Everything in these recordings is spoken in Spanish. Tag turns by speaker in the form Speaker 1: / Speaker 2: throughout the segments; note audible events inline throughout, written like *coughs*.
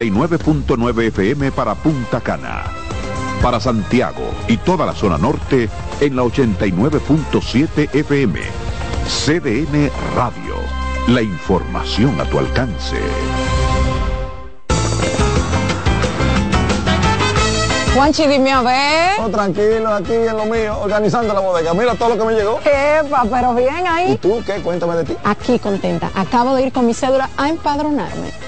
Speaker 1: 9.9 FM para Punta Cana. Para Santiago y toda la zona norte en la 89.7 FM. CDN Radio. La información a tu alcance.
Speaker 2: Juanchi, dime a ver.
Speaker 3: Oh, tranquilo, aquí en lo mío, organizando la bodega. Mira todo lo que me llegó.
Speaker 2: Epa, pero bien ahí.
Speaker 3: ¿Y tú qué? Cuéntame de ti.
Speaker 2: Aquí contenta. Acabo de ir con mi cédula a empadronarme.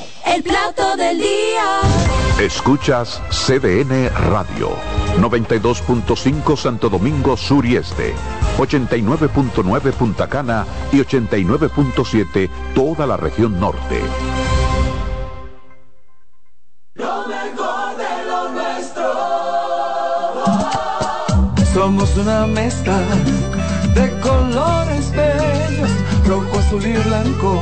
Speaker 4: El plato del día.
Speaker 1: Escuchas CDN Radio, 92.5 Santo Domingo Sur y Este, 89.9 Punta Cana y 89.7 toda la región norte.
Speaker 4: Lo mejor de lo nuestro.
Speaker 5: Somos una mezcla de colores bellos, rojo, azul y blanco,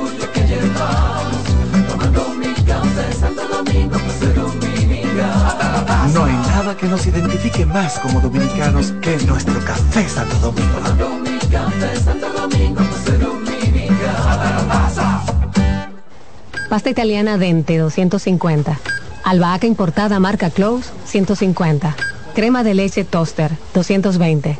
Speaker 4: que
Speaker 5: nos identifique más como dominicanos que nuestro café Santo Domingo.
Speaker 6: Pasta italiana Dente 250. Albahaca importada marca Close 150. Crema de leche Toaster 220.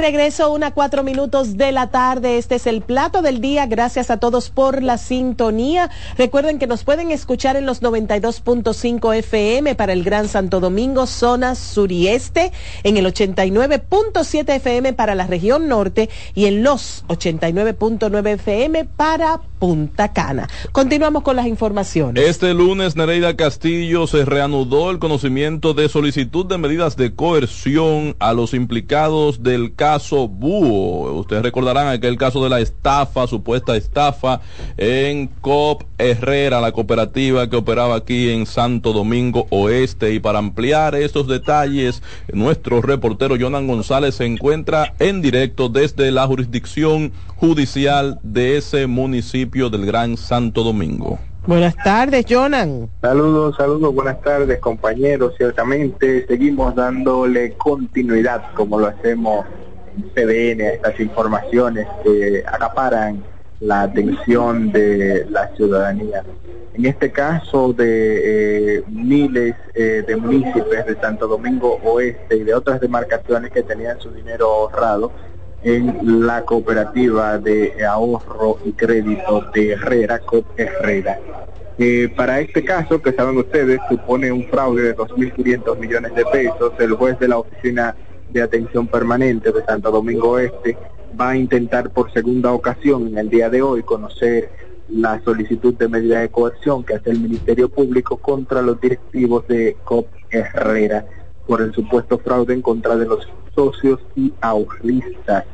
Speaker 7: regreso, una cuatro minutos de la tarde. Este es el plato del día. Gracias a todos por la sintonía. Recuerden que nos pueden escuchar en los 92.5 FM para el Gran Santo Domingo, zona sur y este, en el 89.7 FM para la región norte y en los 89.9 FM para Punta Cana. Continuamos con las informaciones.
Speaker 8: Este lunes, Nereida Castillo se reanudó el conocimiento de solicitud de medidas de coerción a los implicados del caso Búho. Ustedes recordarán aquel caso de la estafa, supuesta estafa en COP Herrera, la cooperativa que operaba aquí en Santo Domingo Oeste. Y para ampliar estos detalles, nuestro reportero Jonan González se encuentra en directo desde la jurisdicción judicial de ese municipio del Gran Santo Domingo.
Speaker 7: Buenas tardes, Jonan.
Speaker 9: Saludos, saludos, buenas tardes compañeros. Ciertamente seguimos dándole continuidad como lo hacemos en CDN a estas informaciones que acaparan la atención de la ciudadanía. En este caso de eh, miles eh, de municipios de Santo Domingo Oeste y de otras demarcaciones que tenían su dinero ahorrado en la cooperativa de ahorro y crédito de Herrera, COP Herrera. Eh, para este caso, que saben ustedes, supone un fraude de 2.500 millones de pesos. El juez de la Oficina de Atención Permanente de Santo Domingo Este va a intentar por segunda ocasión en el día de hoy conocer la solicitud de medida de coerción que hace el Ministerio Público contra los directivos de COP Herrera por el supuesto fraude en contra de los socios y ahorristas.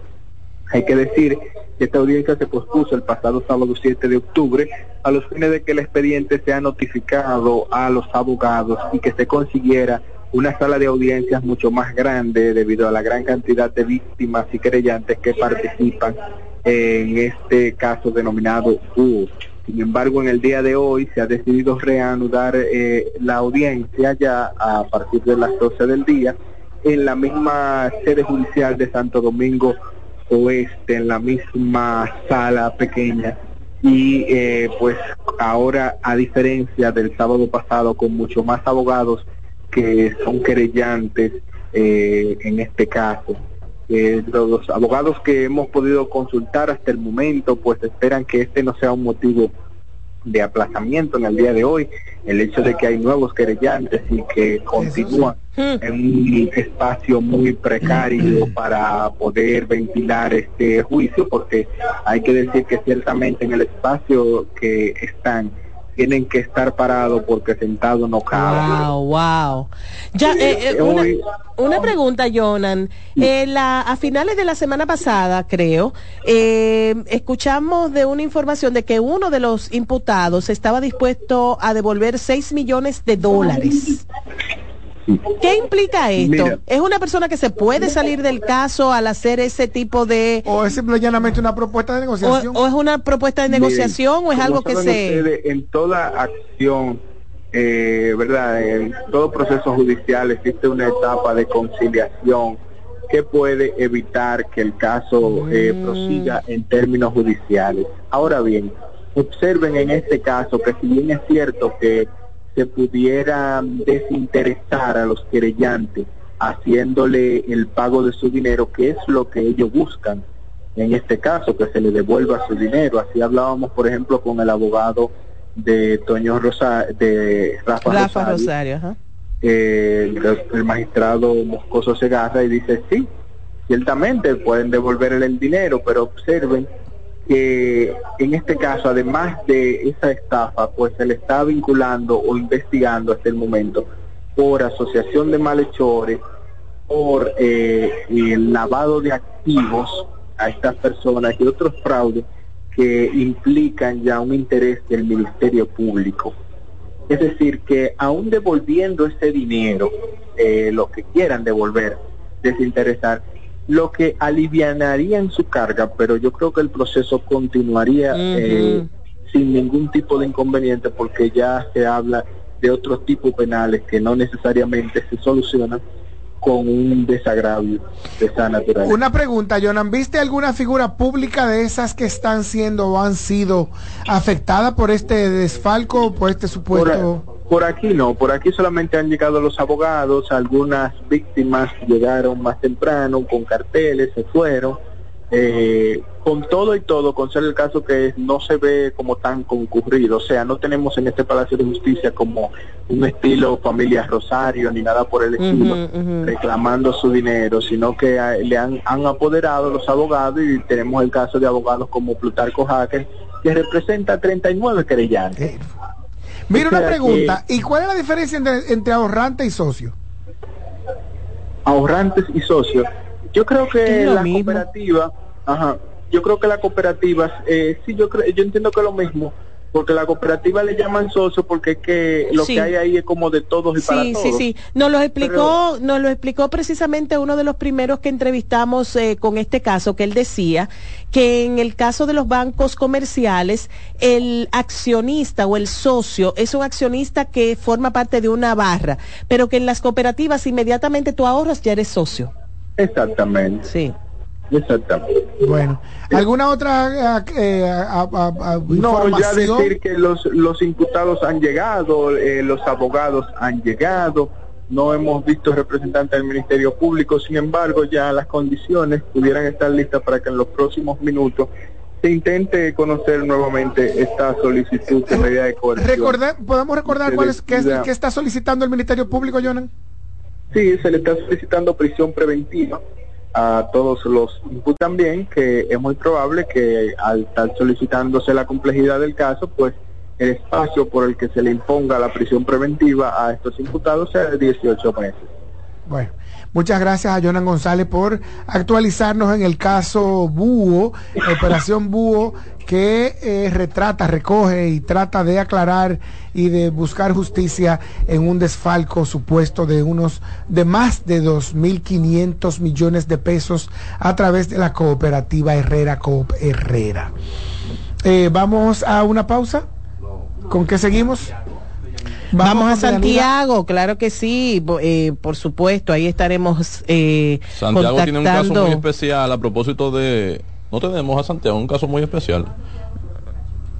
Speaker 9: Hay que decir que esta audiencia se pospuso el pasado sábado 7 de octubre a los fines de que el expediente sea notificado a los abogados y que se consiguiera una sala de audiencias mucho más grande debido a la gran cantidad de víctimas y querellantes que participan en este caso denominado U. Sin embargo, en el día de hoy se ha decidido reanudar eh, la audiencia ya a partir de las 12 del día en la misma sede judicial de Santo Domingo Oeste, en la misma sala pequeña. Y eh, pues ahora, a diferencia del sábado pasado, con mucho más abogados que son querellantes eh, en este caso. Eh, los abogados que hemos podido consultar hasta el momento pues esperan que este no sea un motivo de aplazamiento en el día de hoy, el hecho de que hay nuevos querellantes y que continúan en un espacio muy precario para poder ventilar este juicio, porque hay que decir que ciertamente en el espacio que están tienen que estar parados porque sentado no cabe.
Speaker 7: Wow, wow. Ya, eh, eh, una, una pregunta, Jonan. Eh, la, a finales de la semana pasada, creo, eh, escuchamos de una información de que uno de los imputados estaba dispuesto a devolver 6 millones de dólares. ¿Qué implica esto?
Speaker 10: Mira.
Speaker 7: ¿Es una persona que se puede salir del caso al hacer ese tipo de...
Speaker 10: ¿O es simplemente una propuesta de negociación?
Speaker 7: o es una propuesta de negociación o es algo que se...
Speaker 9: ustedes, en toda acción, eh, ¿verdad? En todo proceso judicial existe una etapa de conciliación que puede evitar que el caso eh, prosiga en términos judiciales. Ahora bien, observen en este caso que si bien es cierto que se pudiera desinteresar a los querellantes haciéndole el pago de su dinero, que es lo que ellos buscan en este caso, que se le devuelva su dinero. Así hablábamos, por ejemplo, con el abogado de Toño Rosa, de Rafa,
Speaker 7: Rafa
Speaker 9: Rosario, eh, el, el magistrado Moscoso Segarra y dice sí, ciertamente pueden devolverle el dinero, pero observen que en este caso, además de esa estafa, pues se le está vinculando o investigando hasta el momento por asociación de malhechores, por eh, el lavado de activos a estas personas y otros fraudes que implican ya un interés del Ministerio Público. Es decir, que aún devolviendo ese dinero, eh, lo que quieran devolver, desinteresar, lo que alivianaría en su carga, pero yo creo que el proceso continuaría eh, sin ningún tipo de inconveniente porque ya se habla de otros tipos penales que no necesariamente se solucionan con un desagravio de esa naturaleza.
Speaker 10: Una pregunta, Jonan, ¿viste alguna figura pública de esas que están siendo o han sido afectadas por este desfalco, por este supuesto...
Speaker 9: Por, por aquí no, por aquí solamente han llegado los abogados, algunas víctimas llegaron más temprano con carteles, se fueron. Eh, con todo y todo, con ser el caso que no se ve como tan concurrido, o sea, no tenemos en este Palacio de Justicia como un estilo familia Rosario ni nada por el estilo, reclamando su dinero, sino que a- le han, han apoderado los abogados y tenemos el caso de abogados como Plutarco Jaque, que representa a 39 querellantes.
Speaker 10: Mira una
Speaker 9: que
Speaker 10: pregunta, ¿y cuál es la diferencia entre, entre ahorrante y socio?
Speaker 9: ahorrantes y socios. Yo creo que la
Speaker 7: mismo.
Speaker 9: cooperativa, ajá, yo creo que las cooperativas, eh, sí, yo creo, yo entiendo que es lo mismo, porque la cooperativa le llaman socio porque es que lo
Speaker 7: Sí.
Speaker 9: que hay ahí es como de todos y para
Speaker 7: Sí,
Speaker 9: todos.
Speaker 7: sí, sí. Nos lo explicó, nos lo explicó precisamente uno de los primeros que entrevistamos eh, con este caso, que él decía que en el caso de los bancos comerciales, el accionista o el socio es un accionista que forma parte de una barra, pero que en las cooperativas inmediatamente tú ahorras ya eres socio.
Speaker 9: Exactamente.
Speaker 7: Sí.
Speaker 9: Exactamente.
Speaker 10: Bueno, ¿alguna otra eh, a- a- a-
Speaker 9: No, ya decir que los, los imputados han llegado, eh, los abogados han llegado, no hemos visto representantes del Ministerio Público, sin embargo ya las condiciones pudieran estar listas para que en los próximos minutos se intente conocer nuevamente esta solicitud de medida de coerción.
Speaker 10: Recordar- ¿Podemos recordar cuál es, qué, es- qué está solicitando el Ministerio Público, Jonan?
Speaker 9: Sí, se le está solicitando prisión preventiva a todos los imputados también, que es muy probable que al estar solicitándose la complejidad del caso, pues el espacio por el que se le imponga la prisión preventiva a estos imputados sea de 18 meses.
Speaker 10: Bueno, muchas gracias a Jonan González por actualizarnos en el caso Búho, Operación Búho, que eh, retrata, recoge y trata de aclarar y de buscar justicia en un desfalco supuesto de unos, de más de 2.500 millones de pesos a través de la cooperativa Herrera Coop Herrera. Eh, Vamos a una pausa. ¿Con qué seguimos?
Speaker 7: Vamos, a. Santiago, claro que sí, eh, por supuesto, ahí estaremos eh,
Speaker 8: Santiago tiene un caso muy especial a propósito de... No tenemos a Santiago, un caso muy especial.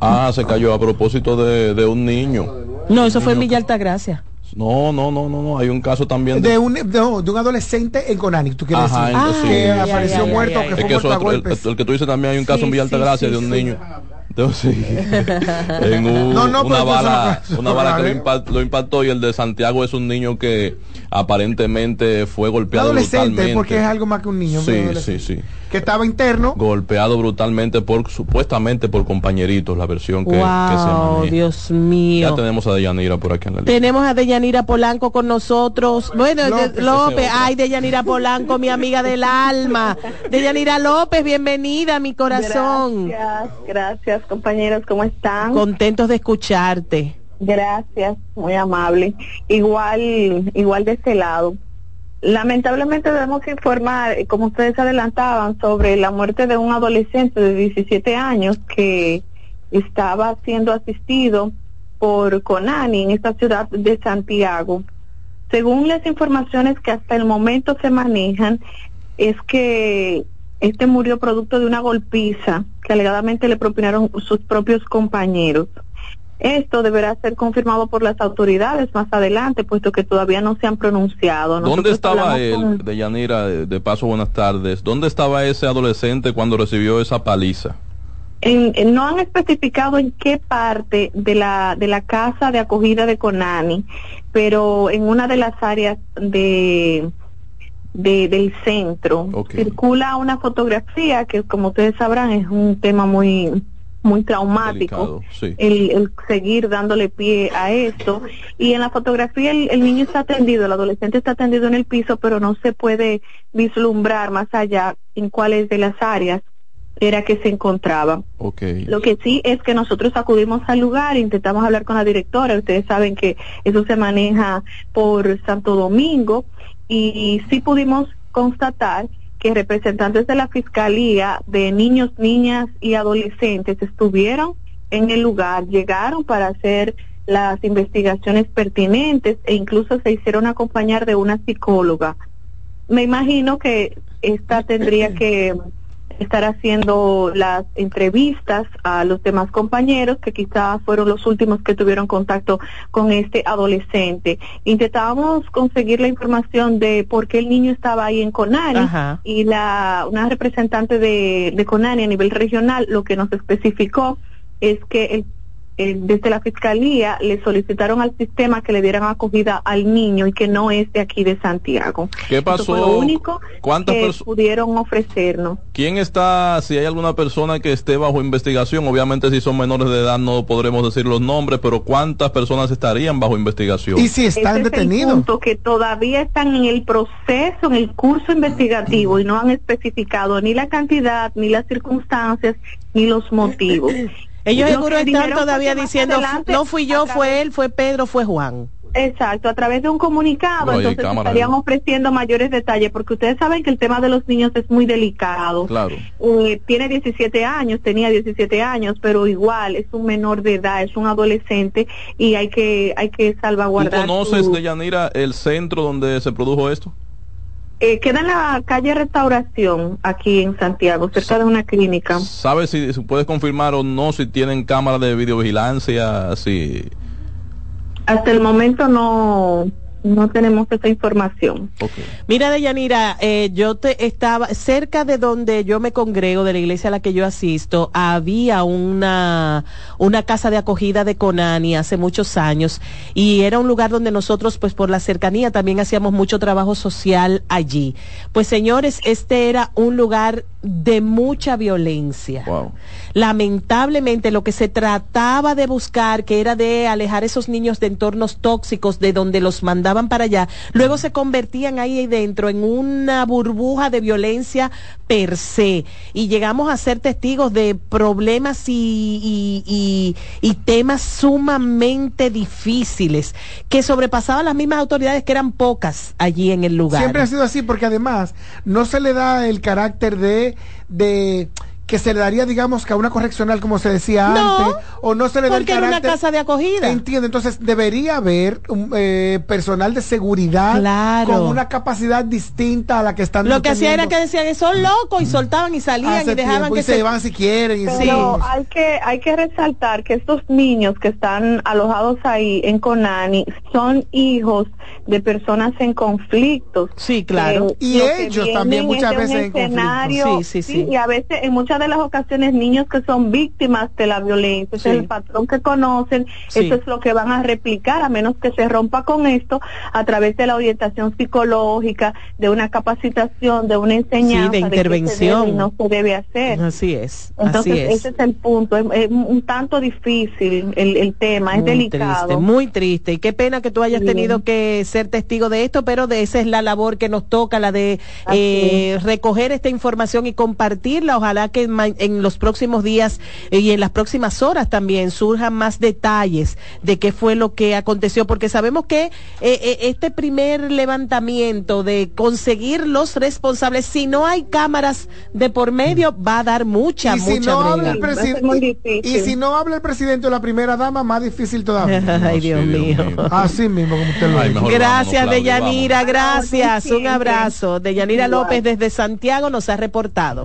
Speaker 8: Ah, se cayó a propósito de, de un niño.
Speaker 7: No, eso fue en Villa Altagracia.
Speaker 8: No, no, no, no, no. Hay un caso también de...
Speaker 10: de un, de un adolescente en Conani, tú quieres
Speaker 8: Ajá,
Speaker 10: decir.
Speaker 8: entonces sí.
Speaker 10: que
Speaker 8: Ay,
Speaker 10: apareció
Speaker 8: ay,
Speaker 10: muerto,
Speaker 8: ay,
Speaker 10: que
Speaker 8: Es
Speaker 10: fue
Speaker 8: que eso
Speaker 10: muerto a
Speaker 8: otro- el,
Speaker 10: golpes.
Speaker 8: el que tú dices también hay un caso
Speaker 10: Sí,
Speaker 8: en Villa Altagracia
Speaker 10: sí,
Speaker 8: de un
Speaker 10: sí.
Speaker 8: niño. Entonces, *laughs* en un-
Speaker 10: No, no,
Speaker 8: una bala,
Speaker 10: no-
Speaker 8: una bala que lo, lo impactó y el de Santiago es un niño que aparentemente fue golpeado
Speaker 10: adolescente,
Speaker 8: brutalmente.
Speaker 10: porque es algo más que un niño.
Speaker 8: Sí, sí, sí.
Speaker 10: Que estaba interno.
Speaker 8: Golpeado brutalmente por supuestamente por compañeritos, la versión que, que se
Speaker 7: Wow,
Speaker 8: maneja.
Speaker 7: Dios mío.
Speaker 8: Ya tenemos a Deyanira por aquí en la línea.
Speaker 7: Tenemos a Deyanira Polanco con nosotros. Bueno, de-
Speaker 8: López,
Speaker 7: López, ay, Deyanira Polanco, mi amiga del alma. Deyanira López, bienvenida, mi corazón.
Speaker 11: Gracias, gracias compañeros, ¿cómo están?
Speaker 7: Contentos de escucharte.
Speaker 11: Gracias, muy amable. Igual, igual de este lado. Lamentablemente debemos informar, eh, como ustedes adelantaban, sobre la muerte de un adolescente de 17 años que estaba siendo asistido por Conani en esta ciudad de Santiago. Según las informaciones que hasta el momento se manejan, es que este murió producto de una golpiza que alegadamente le propinaron sus propios compañeros. Esto deberá ser confirmado por las autoridades más adelante, puesto que todavía no se han pronunciado.
Speaker 8: ¿Dónde estaba él,
Speaker 11: con-
Speaker 8: Deyanira? De, de paso, buenas tardes. ¿Dónde estaba ese adolescente cuando recibió esa paliza?
Speaker 11: en- en- no han especificado en qué parte de la de la casa de acogida de Conani, pero en una de las áreas de, de del centro circula una fotografía que, como ustedes sabrán, es un tema muy muy traumático.
Speaker 8: Sí.
Speaker 11: el, el seguir dándole pie a esto. Y en la fotografía el, el niño está atendido, el adolescente está atendido en el piso, pero no se puede vislumbrar más allá en cuáles de las áreas era que se encontraba. Lo que sí es que nosotros acudimos al lugar, intentamos hablar con la directora, ustedes saben que eso se maneja por Santo Domingo y sí pudimos constatar que representantes de la Fiscalía de niños, niñas y adolescentes estuvieron en el lugar, llegaron para hacer las investigaciones pertinentes e incluso se hicieron acompañar de una psicóloga. Me imagino que esta tendría que estar haciendo las entrevistas a los demás compañeros que quizás fueron los últimos que tuvieron contacto con este adolescente. Intentábamos conseguir la información de por qué el niño estaba ahí en Conani
Speaker 7: Ajá.
Speaker 11: y la una representante de, de Conani a nivel regional lo que nos especificó es que el eh, desde la fiscalía le solicitaron al sistema que le dieran acogida al niño y que no es de aquí de Santiago.
Speaker 8: ¿Qué
Speaker 11: Eso
Speaker 8: pasó?
Speaker 11: fue lo único
Speaker 8: ¿Cuántas
Speaker 11: que pudieron ofrecernos.
Speaker 8: ¿Quién está, si hay alguna persona que esté bajo investigación? Obviamente si son menores de edad no podremos decir los nombres, pero ¿cuántas personas estarían bajo investigación?
Speaker 11: Ese es el punto, que todavía están en el proceso, en el curso investigativo y no han especificado ni la cantidad, ni las circunstancias, ni los motivos.
Speaker 7: Ellos
Speaker 11: Lo
Speaker 7: seguro están todavía diciendo,
Speaker 11: adelante,
Speaker 7: no fui yo, fue él, fue Pedro, fue Juan.
Speaker 11: Exacto, a través de un comunicado,
Speaker 7: hay
Speaker 11: entonces
Speaker 7: cámara,
Speaker 11: estarían
Speaker 7: ¿no?
Speaker 11: ofreciendo mayores detalles, porque ustedes saben que el tema de los niños es muy delicado.
Speaker 8: Claro.
Speaker 11: Eh, tiene 17 años, tenía 17 años, pero igual es un menor de edad, es un adolescente y hay que hay que
Speaker 8: ¿Tú
Speaker 11: salvaguardar.
Speaker 8: conoces,
Speaker 11: su-
Speaker 8: Deyanira, el centro donde se produjo esto?
Speaker 11: Eh, queda en la calle Restauración, aquí en Santiago, cerca de una clínica.
Speaker 8: ¿Sabes si, si puedes confirmar o no si tienen cámara de videovigilancia? Si...
Speaker 11: Hasta el momento no no tenemos esa información.
Speaker 7: Mira, Deyanira, eh, yo te estaba cerca de donde yo me congrego, de la iglesia a la que yo asisto, había una, una casa de acogida de Conani hace muchos años y era un lugar donde nosotros, pues por la cercanía, también hacíamos mucho trabajo social allí. Pues señores, este era un lugar de mucha violencia. Lamentablemente lo que se trataba de buscar, que era de alejar esos niños de entornos tóxicos de donde los mandaban para allá, luego se convertían ahí dentro en una burbuja de violencia per se. Y llegamos a ser testigos de problemas y, y- y- y temas sumamente difíciles que sobrepasaban las mismas autoridades que eran pocas allí en el lugar.
Speaker 10: Siempre ha sido así porque además no se le da el carácter de, de que se le daría, digamos, que a una correccional, como se decía
Speaker 7: No,
Speaker 10: antes, o no se le da el
Speaker 7: porque era una
Speaker 10: carácter.
Speaker 7: casa de acogida.
Speaker 10: Entiendo, entonces debería haber un, eh, personal de seguridad
Speaker 7: Claro.
Speaker 10: con una capacidad distinta a la que están
Speaker 7: Lo que hacía era que decían, son locos y soltaban y salían
Speaker 10: hace
Speaker 7: y dejaban
Speaker 10: tiempo,
Speaker 7: que
Speaker 10: y se van si quieren. y
Speaker 11: Pero hay que hay que resaltar que estos niños que están alojados ahí en Conani son hijos de personas en conflictos.
Speaker 7: Sí, claro.
Speaker 11: Que
Speaker 10: Y ellos también muchas veces en conflicto.
Speaker 11: escenario,
Speaker 10: Sí, sí, sí.
Speaker 11: Y a veces, en muchas de las ocasiones, niños que son víctimas de la violencia, ese
Speaker 7: Sí.
Speaker 11: es el patrón que conocen,
Speaker 7: Sí.
Speaker 11: eso es lo que van a replicar, a menos que se rompa con esto a través de la orientación psicológica, de una capacitación, de una enseñanza,
Speaker 7: de
Speaker 11: se
Speaker 7: intervención.
Speaker 11: y no se debe hacer.
Speaker 7: Así es,
Speaker 11: Entonces,
Speaker 7: así es.
Speaker 11: ese es el punto. Es, es un tanto difícil el, el tema, es delicado.
Speaker 7: Triste, muy triste. Y qué pena que tú hayas tenido que ser testigo de esto, pero de esa es la labor que nos toca, la de eh, recoger esta información y compartirla. Ojalá que en, los próximos días eh, y en las próximas horas también surjan más detalles de qué fue lo que aconteció, porque sabemos que eh, eh, este primer levantamiento de conseguir los responsables, si no hay cámaras de por medio, va a dar mucha,
Speaker 10: y si
Speaker 7: mucha
Speaker 10: no
Speaker 7: brega.
Speaker 10: habla el presidente y, si no habla el presidente o la primera dama más difícil todavía *laughs*
Speaker 7: Ay, Dios mío.
Speaker 10: así mismo como usted lo dice
Speaker 7: Gracias, Deyanira, gracias. Un abrazo. Deyanira López desde Santiago nos ha reportado.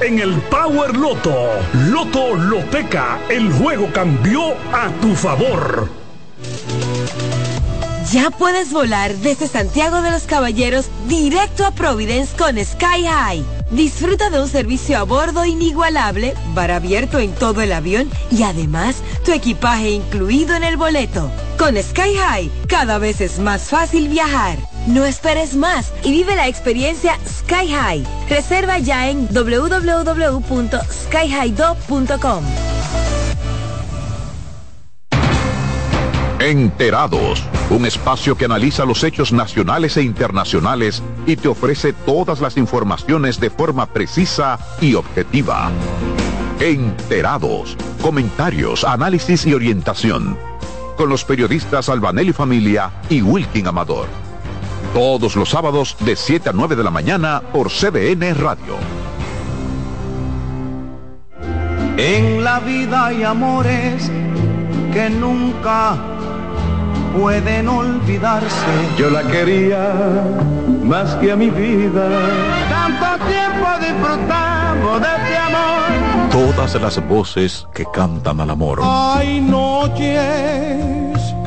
Speaker 12: en el Power Loto. Loto Loteca, el juego cambió a tu favor.
Speaker 13: Ya puedes volar desde Santiago de los Caballeros directo a Providence con Sky High. Disfruta de un servicio a bordo inigualable, bar abierto en todo el avión y además tu equipaje incluido en el boleto. Con Sky High cada vez es más fácil viajar. No esperes más y vive la experiencia Sky High. Reserva ya en www.skyhighdo.com.
Speaker 1: Enterados, un espacio que analiza los hechos nacionales e internacionales y te ofrece todas las informaciones de forma precisa y objetiva. Enterados, comentarios, análisis y orientación. Con los periodistas Albanelli Familia y Wilkin Amador. Todos los sábados de 7 a 9 de la mañana por CBN Radio.
Speaker 14: En la vida hay amores que nunca pueden olvidarse.
Speaker 15: Yo la quería más que a mi vida.
Speaker 14: Tanto tiempo disfrutamos de este amor.
Speaker 1: Todas las voces que cantan al amor.
Speaker 15: Hay noches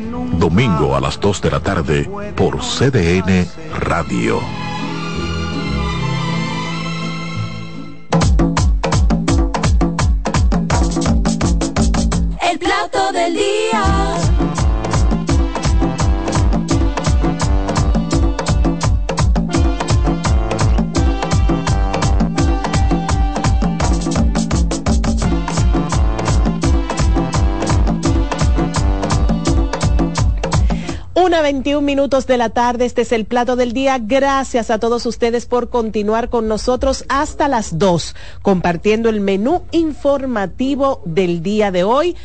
Speaker 1: Domingo a las 2 de la tarde por CDN Radio.
Speaker 7: 21 minutos de la tarde, este es el plato del día. Gracias a todos ustedes por continuar con nosotros hasta las 2, compartiendo el menú informativo del día de hoy.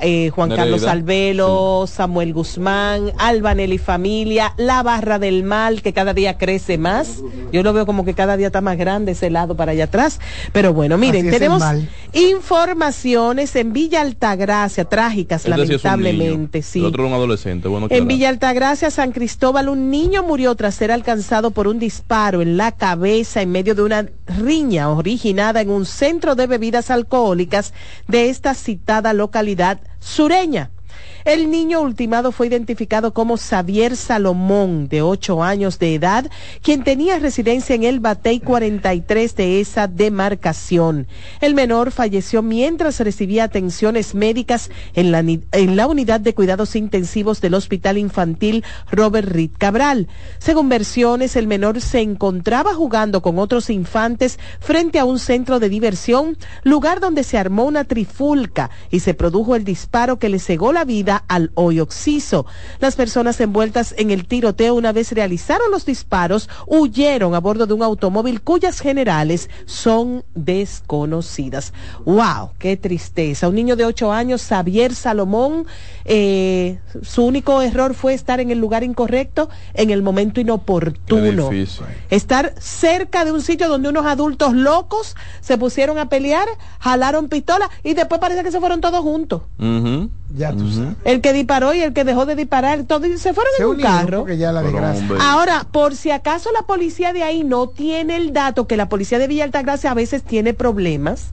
Speaker 7: Eh, Juan
Speaker 8: Nereida.
Speaker 7: Carlos Albelo, Samuel Guzmán, Albanelli Familia, La Barra del Mal, que cada día crece más. Yo lo veo como que cada día está más grande ese lado para allá atrás. Pero bueno, miren, tenemos
Speaker 10: mal.
Speaker 7: informaciones en Villa Altagracia, trágicas,
Speaker 8: Este sí es un
Speaker 7: lamentablemente,
Speaker 8: niño.
Speaker 7: sí.
Speaker 8: El otro un adolescente. Bueno,
Speaker 7: En. Villa Altagracia, San Cristóbal, un niño murió tras ser alcanzado por un disparo en la cabeza en medio de una riña originada en un centro de bebidas alcohólicas de esta citada localidad sureña. El niño ultimado fue identificado como Xavier Salomón, de 8 años de edad, quien tenía residencia en el Batey 43 de esa demarcación. El menor falleció mientras recibía atenciones médicas en la, en la unidad de cuidados intensivos del Hospital Infantil Robert Reed Cabral. Según versiones, el menor se encontraba jugando con otros infantes frente a un centro de diversión, lugar donde se armó una trifulca y se produjo el disparo que le cegó la vida al hoy occiso. Las personas envueltas en el tiroteo una vez realizaron los disparos huyeron a bordo de un automóvil cuyas generales son desconocidas. ¡Wow! ¡Qué tristeza! Un niño de ocho años, Xavier Salomón, eh, su único error fue estar en el lugar incorrecto en el momento inoportuno. Estar cerca de un sitio donde unos adultos locos se pusieron a pelear, jalaron pistola y después parece que se fueron todos juntos.
Speaker 10: Ya tú sabes.
Speaker 7: El que disparó y el que dejó de disparar, todos se fueron
Speaker 10: Se
Speaker 7: en un carro.
Speaker 10: porque ya la.
Speaker 7: Ahora, por si acaso la policía de ahí no tiene el dato, que la policía de Villa Altagracia a veces tiene problemas.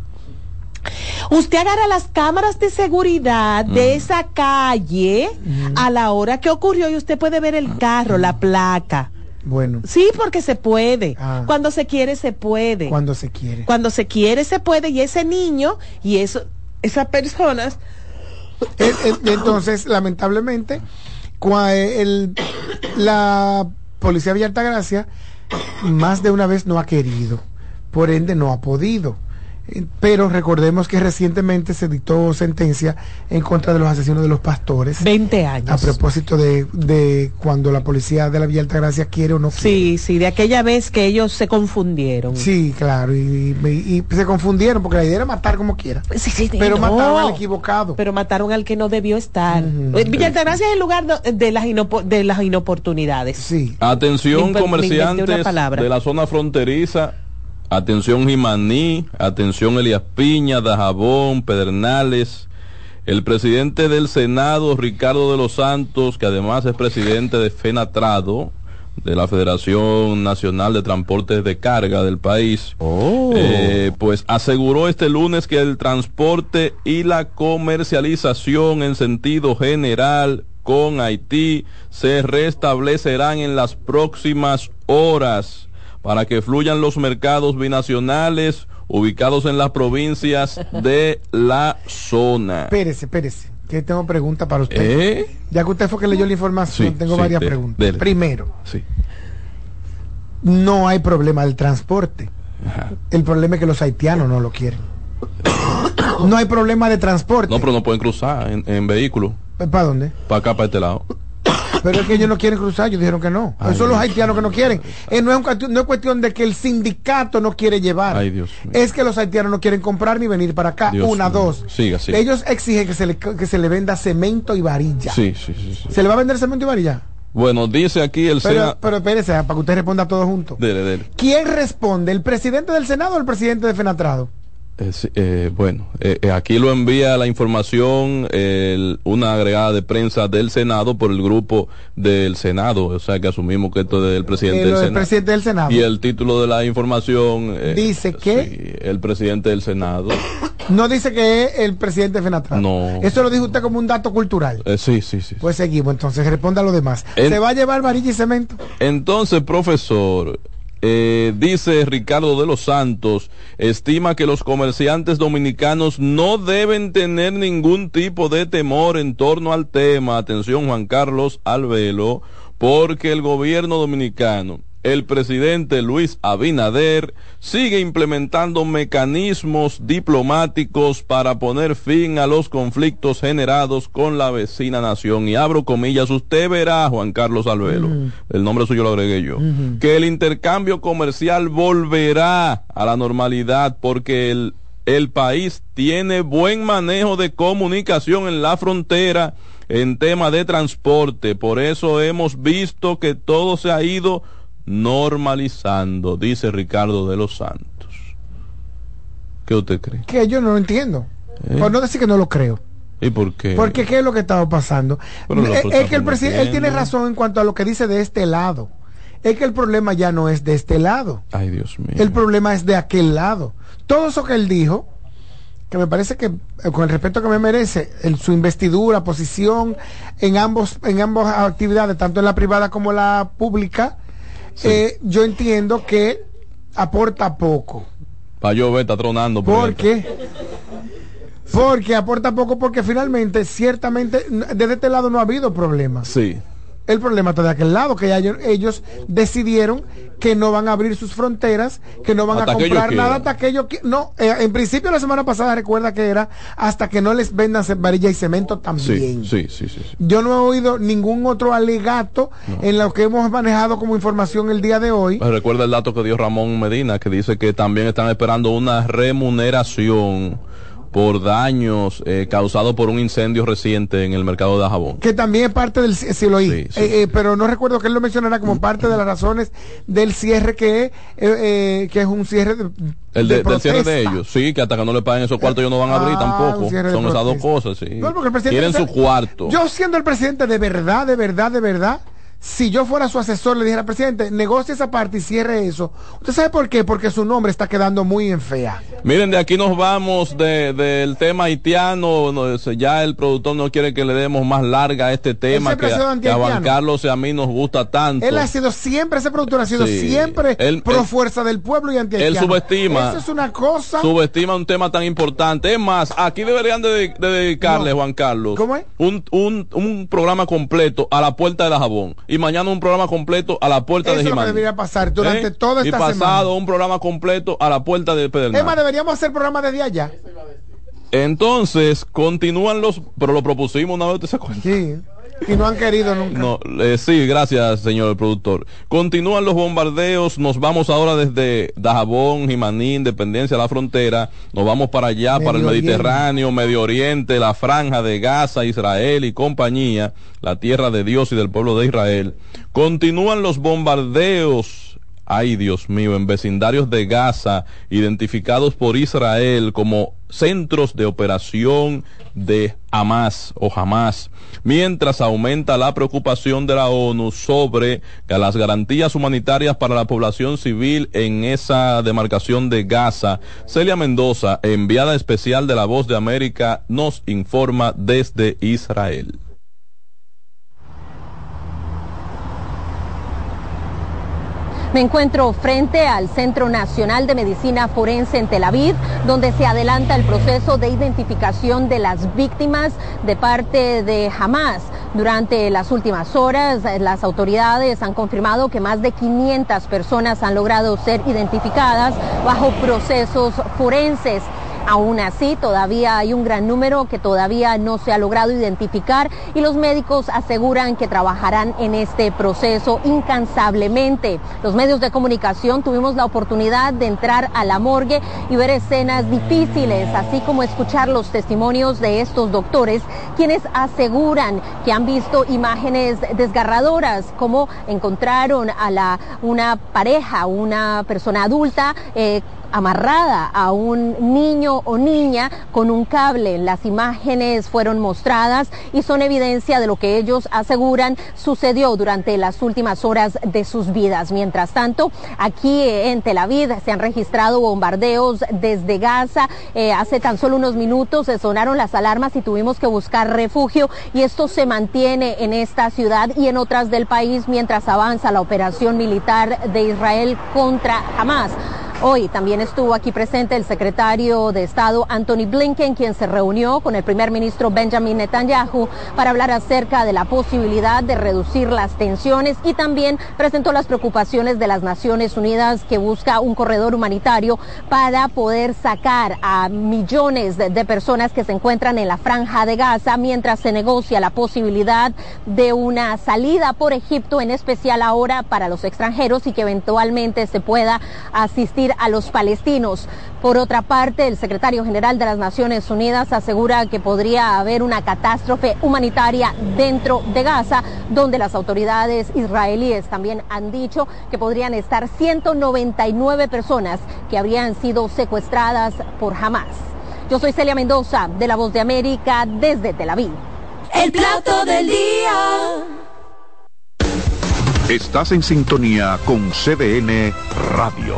Speaker 7: Usted agarra las cámaras de seguridad de esa calle a la hora que ocurrió y usted puede ver el carro, la placa.
Speaker 10: Bueno,
Speaker 7: Sí, porque se puede.
Speaker 10: Ah.
Speaker 7: Cuando se quiere, se puede.
Speaker 10: cuando se quiere.
Speaker 7: Cuando se quiere, se puede. Y ese niño y eso, esas personas
Speaker 10: Entonces, lamentablemente, eh, la policía de Altagracia más de una vez no ha querido, por ende no ha podido. Pero recordemos que recientemente se dictó sentencia en contra de los asesinos de los pastores.
Speaker 7: 20 años.
Speaker 10: A propósito de, de cuando la policía de la Villa Altagracia quiere o no quiere.
Speaker 7: Sí, sí, de aquella vez que ellos se confundieron.
Speaker 10: Sí, claro, y, y- y se confundieron porque la idea era matar como quiera.
Speaker 7: Sí, sí,
Speaker 10: Pero
Speaker 7: no.
Speaker 10: mataron al equivocado.
Speaker 7: Pero mataron al que no debió estar. Eh, Villa Altagracia es el lugar de las, inopo- de las inoportunidades.
Speaker 10: Sí.
Speaker 8: Atención comerciantes de la zona fronteriza. Atención Jimaní, atención Elías Piña, Dajabón, Pedernales. El presidente del Senado, Ricardo de los Santos, que además es presidente de FENATRADO, de la Federación Nacional de Transportes de Carga del país,
Speaker 10: Oh.
Speaker 8: eh, pues aseguró este lunes que el transporte y la comercialización en sentido general con Haití se restablecerán en las próximas horas para que fluyan los mercados binacionales ubicados en las provincias *laughs* de la zona.
Speaker 10: Espérese, espérese, que tengo preguntas para usted.
Speaker 8: ¿Eh?
Speaker 10: Ya que usted fue que leyó la información,
Speaker 8: Sí,
Speaker 10: tengo
Speaker 8: sí,
Speaker 10: varias
Speaker 8: de-
Speaker 10: preguntas.
Speaker 8: dele.
Speaker 10: Primero,
Speaker 8: Sí.
Speaker 10: no hay problema del transporte. El problema es que los haitianos no lo quieren. no hay problema de transporte.
Speaker 8: No, pero no pueden cruzar en, en vehículo.
Speaker 10: ¿Para dónde?
Speaker 8: Para acá, para este lado.
Speaker 10: Pero es que ellos no quieren cruzar, ellos dijeron que no.
Speaker 8: Ay,
Speaker 10: Esos son los haitianos que no quieren. Eh, no, es un cuestión, no es cuestión de que el sindicato no quiere llevar.
Speaker 8: Ay, Dios.
Speaker 10: Es que los haitianos no quieren comprar ni venir para acá.
Speaker 8: Dios
Speaker 10: Una,
Speaker 8: mío.
Speaker 10: dos.
Speaker 8: Siga, siga.
Speaker 10: Ellos exigen que se, le, que se le venda cemento y varilla.
Speaker 8: Sí, sí, sí. sí.
Speaker 10: ¿Se le va a vender cemento y varilla?
Speaker 8: Bueno, dice aquí el
Speaker 10: Pero,
Speaker 8: Sena.
Speaker 10: pero espérese, para que usted responda todo junto.
Speaker 8: Dele, dele.
Speaker 10: ¿Quién responde? ¿El presidente del Senado o el presidente de Fenatrado?
Speaker 8: Eh, eh, bueno, eh, eh, aquí lo envía la información el- una agregada de prensa del Senado por el grupo del Senado, o sea que asumimos que esto es del presidente
Speaker 10: Eh,
Speaker 8: del Senado.
Speaker 10: presidente del Senado.
Speaker 8: Y el título de la información
Speaker 10: Dice que
Speaker 8: sí, el presidente del Senado. *coughs*
Speaker 10: no dice que es el presidente de Fenatrado.
Speaker 8: No.
Speaker 10: Eso lo dijo usted como un dato cultural.
Speaker 8: Sí, sí, sí.
Speaker 10: Pues seguimos, entonces responda a lo demás.
Speaker 8: En-
Speaker 10: ¿Se va a llevar varilla y cemento?
Speaker 8: Entonces, profesor, eh, dice Ricardo de los Santos, estima que los comerciantes dominicanos no deben tener ningún tipo de temor en torno al tema, atención Juan Carlos Albelo, porque el gobierno dominicano, el presidente Luis Abinader, sigue implementando mecanismos diplomáticos para poner fin a los conflictos generados con la vecina nación. Y abro comillas, usted verá, Juan Carlos Albelo, el nombre suyo lo agregué yo, que el intercambio comercial volverá a la normalidad porque el, el país tiene buen manejo de comunicación en la frontera en tema de transporte. Por eso hemos visto que todo se ha ido normalizando, dice Ricardo de los Santos. ¿Qué usted cree?
Speaker 10: Que yo no lo entiendo.
Speaker 8: ¿Eh?
Speaker 10: Por no decir que no lo creo.
Speaker 8: ¿Y por qué?
Speaker 10: Porque ¿qué es lo que estaba pasando?
Speaker 8: Que
Speaker 10: es, que el presidente, él tiene razón en cuanto a lo que dice de este lado. Es que el problema ya no es de este lado.
Speaker 8: Ay, Dios mío.
Speaker 10: El problema es de aquel lado. Todo eso que él dijo, que me parece que, eh, con el respeto que me merece, en su investidura, posición en ambos, en ambas actividades, tanto en la privada como en la pública, eh, yo entiendo que aporta poco.
Speaker 8: Para yo ver, está tronando. por
Speaker 10: ¿Por
Speaker 8: ejemplo.
Speaker 10: qué? Porque aporta poco porque finalmente, ciertamente, desde este lado no ha habido problemas.
Speaker 8: Sí.
Speaker 10: El problema está de aquel lado, que ya ellos, decidieron que no van a abrir sus fronteras, que no van
Speaker 8: Hasta
Speaker 10: a comprar nada hasta que ellos No, eh, en principio la semana pasada recuerda que era hasta que no les vendan varilla y cemento también.
Speaker 8: Sí, sí, sí, sí. sí.
Speaker 10: Yo no he oído ningún otro alegato en lo que hemos manejado como información el día de hoy.
Speaker 8: Pues recuerda el dato que dio Ramón Medina, que dice que también están esperando una remuneración por daños eh, causados por un incendio reciente en el mercado de Jabón.
Speaker 10: que también es parte del sí lo oí,
Speaker 8: Sí, sí.
Speaker 10: Eh, eh, pero no recuerdo que él lo mencionara como parte de las razones del cierre que, eh, eh, que es un cierre de,
Speaker 8: El de- del cierre de ellos, sí, que hasta que no le paguen esos cuartos ellos no van a abrir
Speaker 10: Ah,
Speaker 8: tampoco.
Speaker 10: de
Speaker 8: Son esas dos cosas, sí.
Speaker 10: No,
Speaker 8: Quieren su cuarto.
Speaker 10: Yo siendo el presidente de verdad, de verdad, de verdad, si yo fuera su asesor le dijera, presidente, negocie esa parte y cierre eso. ¿Usted sabe por qué? Porque su nombre está quedando muy en fea.
Speaker 8: Miren, de aquí nos vamos de- del tema haitiano. no, ya el productor no quiere que le demos más larga a este tema que,
Speaker 10: ha
Speaker 8: a- que a Juan. Carlos y a mí nos gusta tanto.
Speaker 10: Él ha sido siempre, ese productor ha sido
Speaker 8: Sí.
Speaker 10: siempre
Speaker 8: Él-
Speaker 10: pro
Speaker 8: él-
Speaker 10: fuerza del pueblo y anti
Speaker 8: él subestima.
Speaker 10: Eso es una cosa.
Speaker 8: Subestima un tema tan importante. Es más, aquí deberían de, de dedicarle, Juan Carlos,
Speaker 10: ¿Cómo es?
Speaker 8: Un, un, un programa completo a la puerta de la jabón. Y mañana un programa completo a la puerta
Speaker 10: Eso
Speaker 8: de Jimán.
Speaker 10: debería pasar durante toda
Speaker 8: Y
Speaker 10: esta
Speaker 8: pasado
Speaker 10: semana.
Speaker 8: un programa completo a la puerta de Pedernal.
Speaker 10: Es más, deberíamos hacer programa desde allá.
Speaker 8: Entonces, continúan los... Pero lo propusimos una vez, ¿te se acuerda?
Speaker 10: Sí. Y no han querido nunca.
Speaker 8: No, eh, sí, gracias, señor productor. Continúan los bombardeos. Nos vamos ahora desde Dajabón, Jimaní, Independencia, la frontera. Nos vamos para allá, para el
Speaker 10: Oriente.
Speaker 8: Mediterráneo, Medio Oriente, la franja de Gaza, Israel y compañía, la tierra de Dios y del pueblo de Israel. Continúan los bombardeos ay Dios mío, en vecindarios de Gaza, identificados por Israel como centros de operación de Hamas o Hamas, mientras aumenta la preocupación de la ONU sobre las garantías humanitarias para la población civil en esa demarcación de Gaza. Celia Mendoza, enviada especial de la Voz de América, nos informa desde Israel.
Speaker 16: Me encuentro frente al Centro Nacional de Medicina Forense en Tel Aviv, donde se adelanta el proceso de identificación de las víctimas de parte de Hamas. Durante las últimas horas, las autoridades han confirmado que más de 500 personas han logrado ser identificadas bajo procesos forenses. Aún así, todavía hay un gran número que todavía no se ha logrado identificar y los médicos aseguran que trabajarán en este proceso incansablemente. Los medios de comunicación tuvimos la oportunidad de entrar a la morgue y ver escenas difíciles, así como escuchar los testimonios de estos doctores, quienes aseguran que han visto imágenes desgarradoras, como encontraron a la, una pareja, una persona adulta, eh, amarrada a un niño o niña con un cable. Las imágenes fueron mostradas y son evidencia de lo que ellos aseguran sucedió durante las últimas horas de sus vidas. Mientras tanto, aquí en Tel Aviv se han registrado bombardeos desde Gaza. Eh, hace tan solo unos minutos se sonaron las alarmas y tuvimos que buscar refugio y esto se mantiene en esta ciudad y en otras del país mientras avanza la operación militar de Israel contra Hamas. Hoy también estuvo aquí presente el secretario de Estado Anthony Blinken, quien se reunió con el primer ministro Benjamin Netanyahu para hablar acerca de la posibilidad de reducir las tensiones y también presentó las preocupaciones de las Naciones Unidas que busca un corredor humanitario para poder sacar a millones de, de personas que se encuentran en la franja de Gaza mientras se negocia la posibilidad de una salida por Egipto, en especial ahora para los extranjeros y que eventualmente se pueda asistir a los palestinos. Por otra parte, el secretario general de las Naciones Unidas asegura que podría haber una catástrofe humanitaria dentro de Gaza, donde las autoridades israelíes también han dicho que podrían estar 199 personas que habrían sido secuestradas por Hamas. Yo soy Celia Mendoza, de La Voz de América, desde Tel Aviv.
Speaker 4: El plato del día.
Speaker 1: Estás en sintonía con CDN Radio.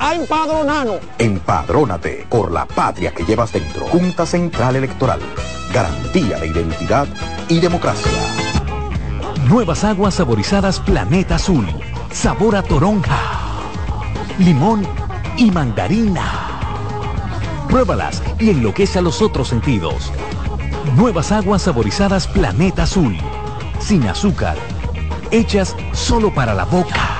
Speaker 3: a empadronarnos.
Speaker 17: Empadrónate por la patria que llevas dentro. Junta Central Electoral. Garantía de identidad y democracia.
Speaker 18: Nuevas aguas saborizadas Planeta Azul. Sabor a toronja, limón y mandarina. Pruébalas y enloquece a los otros sentidos. Nuevas aguas saborizadas Planeta Azul. Sin azúcar. Hechas solo para la boca.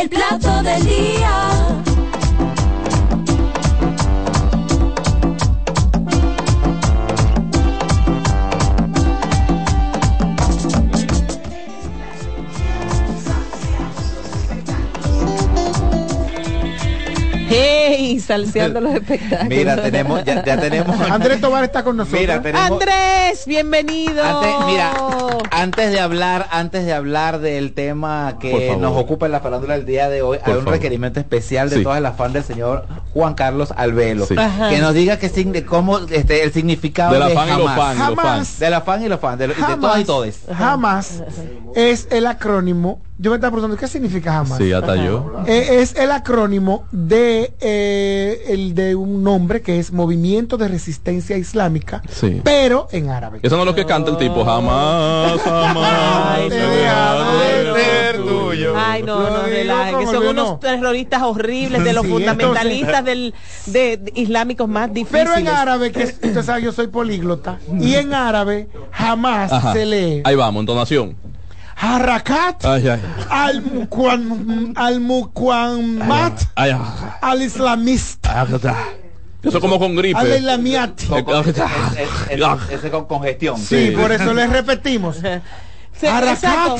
Speaker 4: El plato del día.
Speaker 7: Salseando los *laughs* espectáculos.
Speaker 19: Mira, tenemos, ya, ya tenemos. *laughs*
Speaker 10: Andrés Tobar está con nosotros.
Speaker 19: Mira, tenemos.
Speaker 7: Andrés, bienvenido.
Speaker 19: Antes, mira, antes de hablar, antes de hablar del tema que nos ocupa en la farándula del día de hoy,
Speaker 8: Por
Speaker 19: hay un
Speaker 8: favor.
Speaker 19: requerimiento especial de
Speaker 8: Sí.
Speaker 19: todas las fans del señor Juan Carlos Albelo,
Speaker 8: Sí.
Speaker 19: Que nos diga que signi- cómo este el significado
Speaker 8: De la
Speaker 19: de
Speaker 8: fan y los
Speaker 19: jamás.
Speaker 8: fans, y los
Speaker 10: Jamás.
Speaker 8: fans.
Speaker 19: de la fan y los fans, de, lo- de
Speaker 10: Jamás.
Speaker 19: todas y todes.
Speaker 10: Jamás es el acrónimo. Yo me estaba preguntando, ¿qué significa jamás?
Speaker 8: Sí, hasta yo.
Speaker 10: Eh, es el acrónimo de eh, el de un nombre que es Movimiento de Resistencia Islámica,
Speaker 8: Sí.
Speaker 10: pero en árabe.
Speaker 8: Eso no es lo que canta el tipo. Jamás, jamás.
Speaker 7: Ay, no.
Speaker 19: Ay,
Speaker 8: ser
Speaker 19: no.
Speaker 8: tuyo.
Speaker 7: Ay, no, no,
Speaker 10: digo
Speaker 7: relajen, que son unos
Speaker 10: no.
Speaker 7: terroristas horribles, de los
Speaker 10: Sí,
Speaker 7: fundamentalistas del, de, de islámicos más difíciles.
Speaker 10: Pero en árabe, que usted sabe, yo soy políglota, y en árabe jamás
Speaker 8: Ajá.
Speaker 10: se lee
Speaker 8: Ahí vamos, entonación.
Speaker 10: Harakat
Speaker 8: Ay, ay.
Speaker 10: al Muqwan- al Muqawmat
Speaker 8: Ay, ay.
Speaker 10: al Islamist
Speaker 8: Eso como con
Speaker 10: al
Speaker 8: gripe.
Speaker 19: Ese con congestión.
Speaker 10: Sí,
Speaker 8: Sí.
Speaker 10: por eso les repetimos. *laughs* Harakat
Speaker 7: exacto.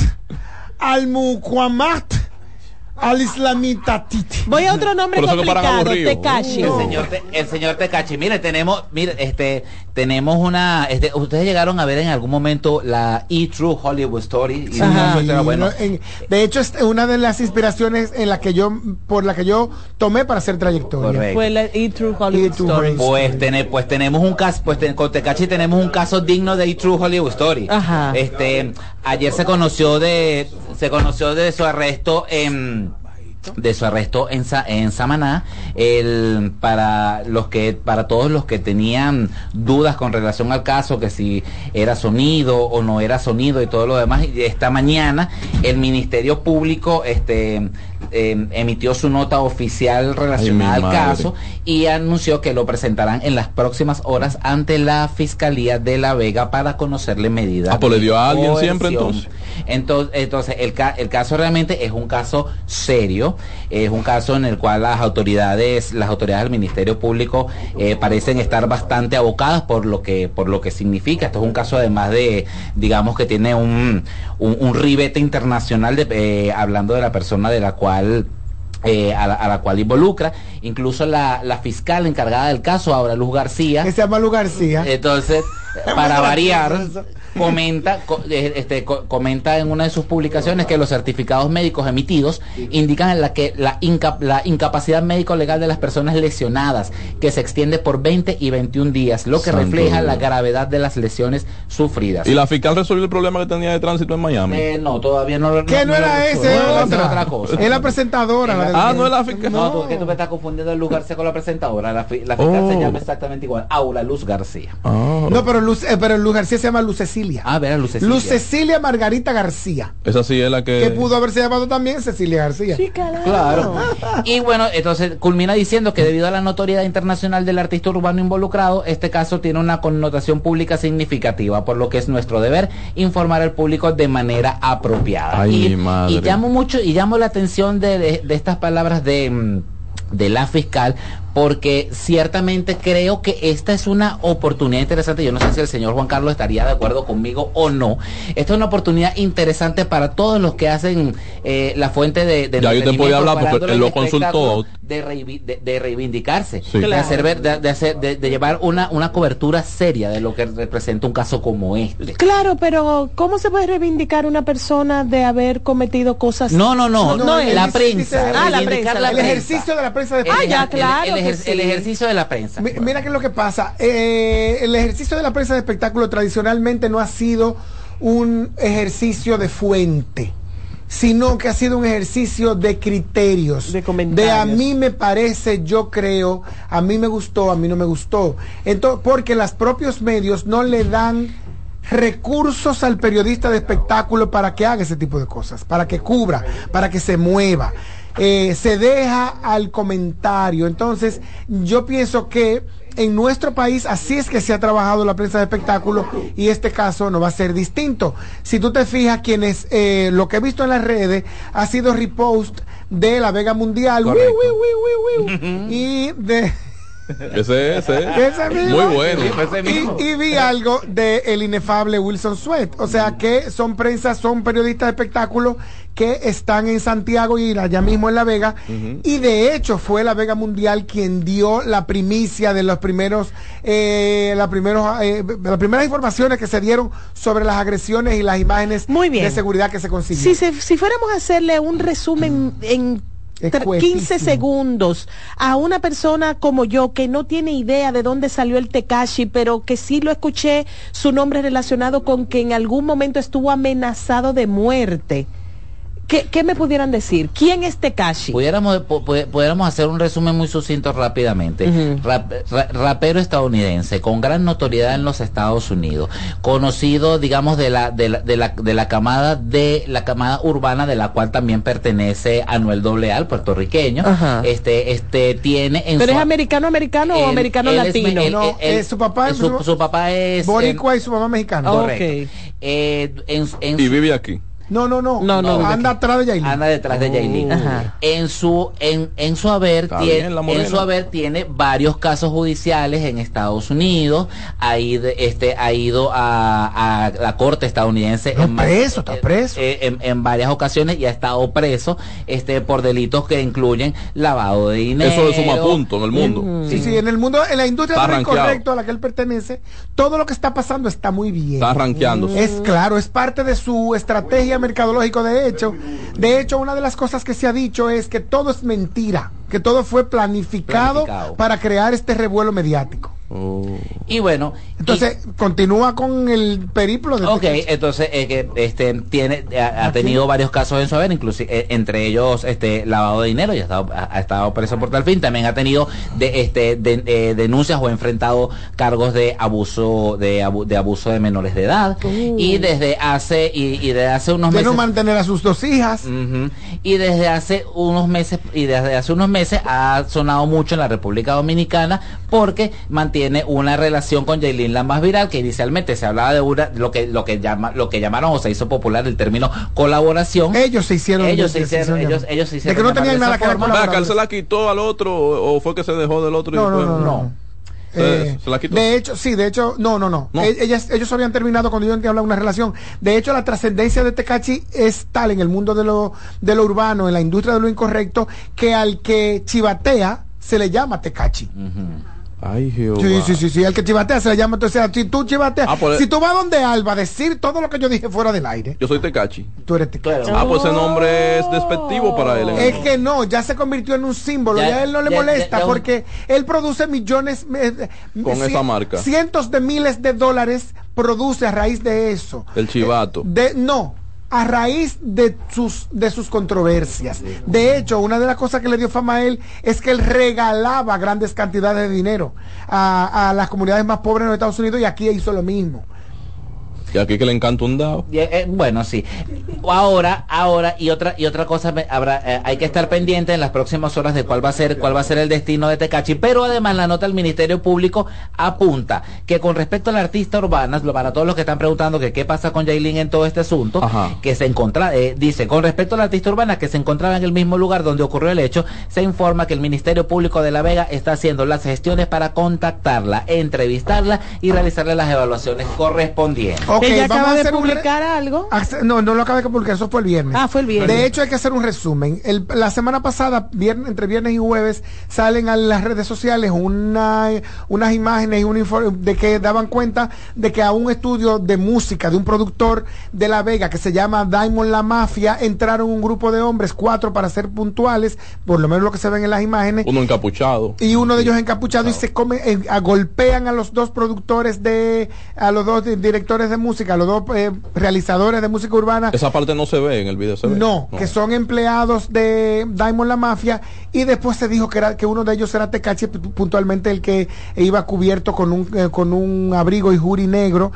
Speaker 10: Al al Islamitatit.
Speaker 7: Voy a otro nombre complicado. Tekashi.
Speaker 19: El señor, Te- el señor Tecachi, mire, tenemos, mire, este, tenemos una, este, ustedes llegaron a ver en algún momento la E True Hollywood Story. Y
Speaker 10: Ajá.
Speaker 19: bueno.
Speaker 10: No, en- de hecho, es una de las inspiraciones en la que yo, por la que yo tomé para hacer trayectoria.
Speaker 19: Correcto.
Speaker 7: Fue la E True Hollywood
Speaker 10: E True
Speaker 7: Story.
Speaker 19: Pues, tene- pues tenemos un caso, pues ten- con Tecachi tenemos un caso digno de E True Hollywood Story.
Speaker 7: Ajá.
Speaker 19: Este, ayer se conoció de, se conoció de su arresto en de su arresto en, en Samaná el para los que para todos los que tenían dudas con relación al caso que si era sonido o no era sonido y todo lo demás esta mañana el ministerio público este eh, emitió su nota oficial relacionada
Speaker 8: Ay,
Speaker 19: al caso y anunció que lo presentarán en las próximas horas ante la Fiscalía de La Vega para conocerle medidas.
Speaker 8: Ah, pues le dio a alguien siempre, entonces.
Speaker 19: Entonces, entonces el, ca- el caso realmente es un caso serio, es un caso en el cual las autoridades, las autoridades del Ministerio Público eh, parecen estar bastante abocadas por lo que, por lo que significa. Esto es un caso además de, digamos que tiene un, un, un ribete internacional de, eh, hablando de la persona de la cual eh, a, la, a la cual involucra, incluso la, la fiscal encargada del caso, Aura Luz García,
Speaker 10: Que se llama Lu García.
Speaker 19: entonces, para variar, comenta, co- este, co- comenta en una de sus publicaciones que los certificados médicos emitidos indican en la que la, inca- la incapacidad médico legal de las personas lesionadas, que se extiende por 20 y 21 días, lo que
Speaker 8: Santo
Speaker 19: refleja
Speaker 8: Dios.
Speaker 19: la gravedad de las lesiones sufridas.
Speaker 8: ¿Y la fiscal resolvió el problema que tenía de tránsito en Miami?
Speaker 19: Eh, no, todavía no lo
Speaker 10: Que no, era ese,
Speaker 19: no,
Speaker 10: es
Speaker 19: otra, cosa.
Speaker 10: Es la presentadora. la
Speaker 8: Ah, no es la fiscal.
Speaker 19: No, tú, que tú me estás confundiendo el Luz García con la presentadora. La, fi- la fiscal
Speaker 8: Oh.
Speaker 19: se llama exactamente igual, Aura Luz García.
Speaker 8: Ah,
Speaker 10: No, pero Luz, eh, pero Luz García se llama Luz Cecilia.
Speaker 19: Ah, verá, Luz Cecilia.
Speaker 10: Luz Cecilia Margarita García.
Speaker 8: esa sí es la que...
Speaker 10: Que pudo haberse llamado también Cecilia García.
Speaker 19: Claro. *laughs* Y bueno, entonces culmina diciendo que debido a la notoriedad internacional del artista urbano involucrado, este caso tiene una connotación pública significativa, por lo que es nuestro deber informar al público de manera apropiada.
Speaker 8: Ay,
Speaker 19: y,
Speaker 8: madre.
Speaker 19: y llamo mucho y llamo la atención de, de- de estas palabras de mm, de la fiscal porque ciertamente creo que esta es una oportunidad interesante. Yo no sé si el señor Juan Carlos estaría de acuerdo conmigo o no. Esta es una oportunidad interesante para todos los que hacen eh, la fuente de, de
Speaker 8: Ya yo te podía
Speaker 19: entretenimiento,
Speaker 8: hablar porque él lo consultó.
Speaker 19: De, reivi- de- de reivindicarse,
Speaker 8: Sí.
Speaker 19: de, hacer ver, de, de hacer, de, de llevar una, una cobertura seria de lo que representa un caso como este.
Speaker 7: Claro, pero ¿cómo se puede reivindicar una persona de haber cometido cosas?
Speaker 19: No, no, no,
Speaker 7: No, él
Speaker 19: la
Speaker 7: dice-
Speaker 19: prensa.
Speaker 7: Ah, la prensa,
Speaker 19: la
Speaker 10: el ejercicio de la prensa de
Speaker 19: El
Speaker 7: Ah, ya, claro
Speaker 19: el, el ejer-
Speaker 7: sí.
Speaker 19: el ejercicio de la prensa.
Speaker 10: Mi- Mira qué es lo que pasa. Eh, el ejercicio de la prensa de espectáculo tradicionalmente no ha sido un ejercicio de fuente, sino que ha sido un ejercicio de criterios.
Speaker 7: De comentarios.
Speaker 10: a mí me parece, yo creo, a mí me gustó, a mí no me gustó. Entonces, porque los propios medios no le dan recursos al periodista de espectáculo para que haga ese tipo de cosas, para que cubra, para que se mueva. Eh, se deja al comentario. Entonces, yo pienso que en nuestro país así es que se ha trabajado la prensa de espectáculo y este caso no va a ser distinto. Si tú te fijas, quienes eh, lo que he visto en las redes ha sido repost de la Vega Mundial y de *laughs*
Speaker 8: Ese, ese.
Speaker 10: ese mismo.
Speaker 8: Muy bueno.
Speaker 19: Sí, ese mismo.
Speaker 10: Y, y vi algo de el inefable Wilson Sweat. O sea que son prensa, son periodistas de espectáculo que están en Santiago y allá mismo en La Vega. Y de hecho fue La Vega Mundial quien dio la primicia de los primeros, eh, la primeros, eh, las primeras informaciones que se dieron sobre las agresiones y las imágenes de seguridad que se consiguieron.
Speaker 7: Si, se- si fuéramos a hacerle un resumen en tre-
Speaker 10: Escuetísimo.
Speaker 7: 15 segundos a una persona como yo que no tiene idea de dónde salió el Tekashi, pero que sí lo escuché su nombre relacionado con que en algún momento estuvo amenazado de muerte. ¿Qué, qué me pudieran decir? ¿Quién es Tekashi?
Speaker 19: Pudiéramos, pu- pu- pudiéramos hacer un resumen muy sucinto rápidamente. Rap- ra- rapero estadounidense con gran notoriedad en los Estados Unidos, conocido, digamos, de la, de la, de la, de la camada de la camada urbana de la cual también pertenece Anuel AA, el puertorriqueño. Este, este tiene en
Speaker 7: ¿Pero
Speaker 19: su-
Speaker 7: es americano americano o americano
Speaker 19: él es
Speaker 7: latino?
Speaker 19: me- él-
Speaker 10: No,
Speaker 19: él- él-
Speaker 10: eh, su papá es-
Speaker 19: su, su papá es
Speaker 10: Boricua y su mamá mexicana.
Speaker 19: Correcto. Eh, en, en
Speaker 8: Y vive aquí.
Speaker 10: No, no, no.
Speaker 19: No, no,
Speaker 10: anda atrás de Yailin.
Speaker 19: anda detrás de Yailin. En su en, en su haber tiene en su haber tiene varios casos judiciales en Estados Unidos. Ha ido, este ha ido a, a la corte estadounidense en, ma-
Speaker 10: preso, está preso.
Speaker 19: eh, en, en varias ocasiones y ha estado preso este por delitos que incluyen lavado de dinero.
Speaker 8: Eso es suma punto en el mundo.
Speaker 10: Sí, sí, en el mundo, en la industria
Speaker 8: Está
Speaker 10: de lo
Speaker 8: rankeado.
Speaker 10: incorrecto a la que él pertenece, todo lo que está pasando está muy bien.
Speaker 8: Está rankeándose.
Speaker 10: Es claro, es parte de su estrategia mercadológica. De hecho, de hecho, una de las cosas que se ha dicho es que todo es mentira, que todo fue planificado,
Speaker 19: Planificado.
Speaker 10: para crear este revuelo mediático.
Speaker 19: Y bueno,
Speaker 10: Entonces, continúa con el periplo de
Speaker 19: Ok, entonces eh, que este tiene ha, ha tenido varios casos en su haber, inclusive eh, entre ellos este lavado de dinero y ha estado, ha, ha estado preso por tal fin. También ha tenido de, este de- eh, denuncias o ha enfrentado cargos de abuso de, abu- de abuso de menores de edad y desde hace y, y desde hace unos
Speaker 10: de
Speaker 19: meses
Speaker 10: no mantener a sus dos hijas.
Speaker 19: Y desde hace unos meses y desde hace unos meses ha sonado mucho en la República Dominicana porque mantiene una relación con Jailin la más viral que inicialmente se hablaba de una lo que lo que llama lo que llamaron o se hizo popular el término colaboración.
Speaker 10: Ellos se hicieron
Speaker 19: ellos se
Speaker 10: se
Speaker 19: hicieron ellos ellos se
Speaker 10: De
Speaker 19: hicieron
Speaker 10: que no tenían
Speaker 19: de
Speaker 10: nada que ver con la
Speaker 8: se la quitó al otro o o fue que se dejó del otro y
Speaker 10: No, no,
Speaker 8: después-
Speaker 10: no, no. Eh,
Speaker 8: se la quitó.
Speaker 10: de hecho, sí, de hecho, no, no, no.
Speaker 8: No.
Speaker 10: E- Ellas, ellos habían terminado cuando yo hablar una relación. De hecho, la trascendencia de Tecachi es tal en el mundo de lo, de lo urbano, en la industria de lo incorrecto, que al que chivatea se le llama Tecachi.
Speaker 8: Ay, Jehová.
Speaker 10: Sí, sí, sí, sí, al que chivatea se le llama. Entonces, si tú chivateas,
Speaker 8: Ah,
Speaker 10: si tú vas donde Alba a decir todo lo que yo dije fuera del aire,
Speaker 8: Yo soy Tecachi.
Speaker 10: tú eres Tecachi.
Speaker 8: Ah, pues ese nombre es despectivo para él. el
Speaker 10: Es que no, ya se convirtió en un símbolo,
Speaker 8: Ya-
Speaker 10: ya, a él no le
Speaker 8: ya-
Speaker 10: molesta
Speaker 8: ya- ya-
Speaker 10: porque él produce millones, eh,
Speaker 8: Con
Speaker 10: eh,
Speaker 8: esa marca.
Speaker 10: cientos de miles de dólares produce a raíz de eso.
Speaker 8: El chivato.
Speaker 10: De, no, a raíz de sus, de sus controversias. De hecho, una de las cosas que le dio fama a él es que él regalaba grandes cantidades de dinero a, a las comunidades más pobres de los Estados Unidos y aquí hizo lo mismo.
Speaker 8: Y aquí que le encanta un dado.
Speaker 19: Eh, bueno, sí. Ahora, ahora y otra y otra cosa me- habrá eh, hay que estar pendiente en las próximas horas de cuál va a ser cuál va a ser el destino de Tecachi, pero además la nota del Ministerio Público apunta que con respecto a la artista urbana, para todos los que están preguntando que qué pasa con Yailin en todo este asunto, que se encontraba eh, dice, con respecto a la artista urbana que se encontraba en el mismo lugar donde ocurrió el hecho, se informa que el Ministerio Público de La Vega está haciendo las gestiones para contactarla, entrevistarla y realizarle las evaluaciones correspondientes.
Speaker 10: Ok,
Speaker 7: Ella
Speaker 10: vamos
Speaker 7: acaba
Speaker 10: a
Speaker 7: de
Speaker 10: un
Speaker 7: publicar algo.
Speaker 10: Hace- No, no lo acabé de publicar, eso fue el viernes.
Speaker 7: Ah, fue el viernes.
Speaker 10: De hecho, hay que hacer un resumen. El- la semana pasada, viernes, entre viernes y jueves, salen a las redes sociales una, unas imágenes y un informe de que daban cuenta de que a un estudio de música de un productor de La Vega que se llama Diamond La Mafia entraron un grupo de hombres, cuatro para ser puntuales, por lo menos lo que se ven en las imágenes,
Speaker 8: Uno encapuchado.
Speaker 10: y uno de ellos encapuchado y se come, eh, a- golpean a los dos productores de, a los dos di- directores de música, los dos eh, realizadores de música urbana.
Speaker 8: Esa parte no se ve en el video. ¿se ve?
Speaker 10: No, que son empleados de Diamond la Mafia y después se dijo que era que uno de ellos era Tecachi, pu- puntualmente el que iba cubierto con un eh, con un abrigo y jury negro.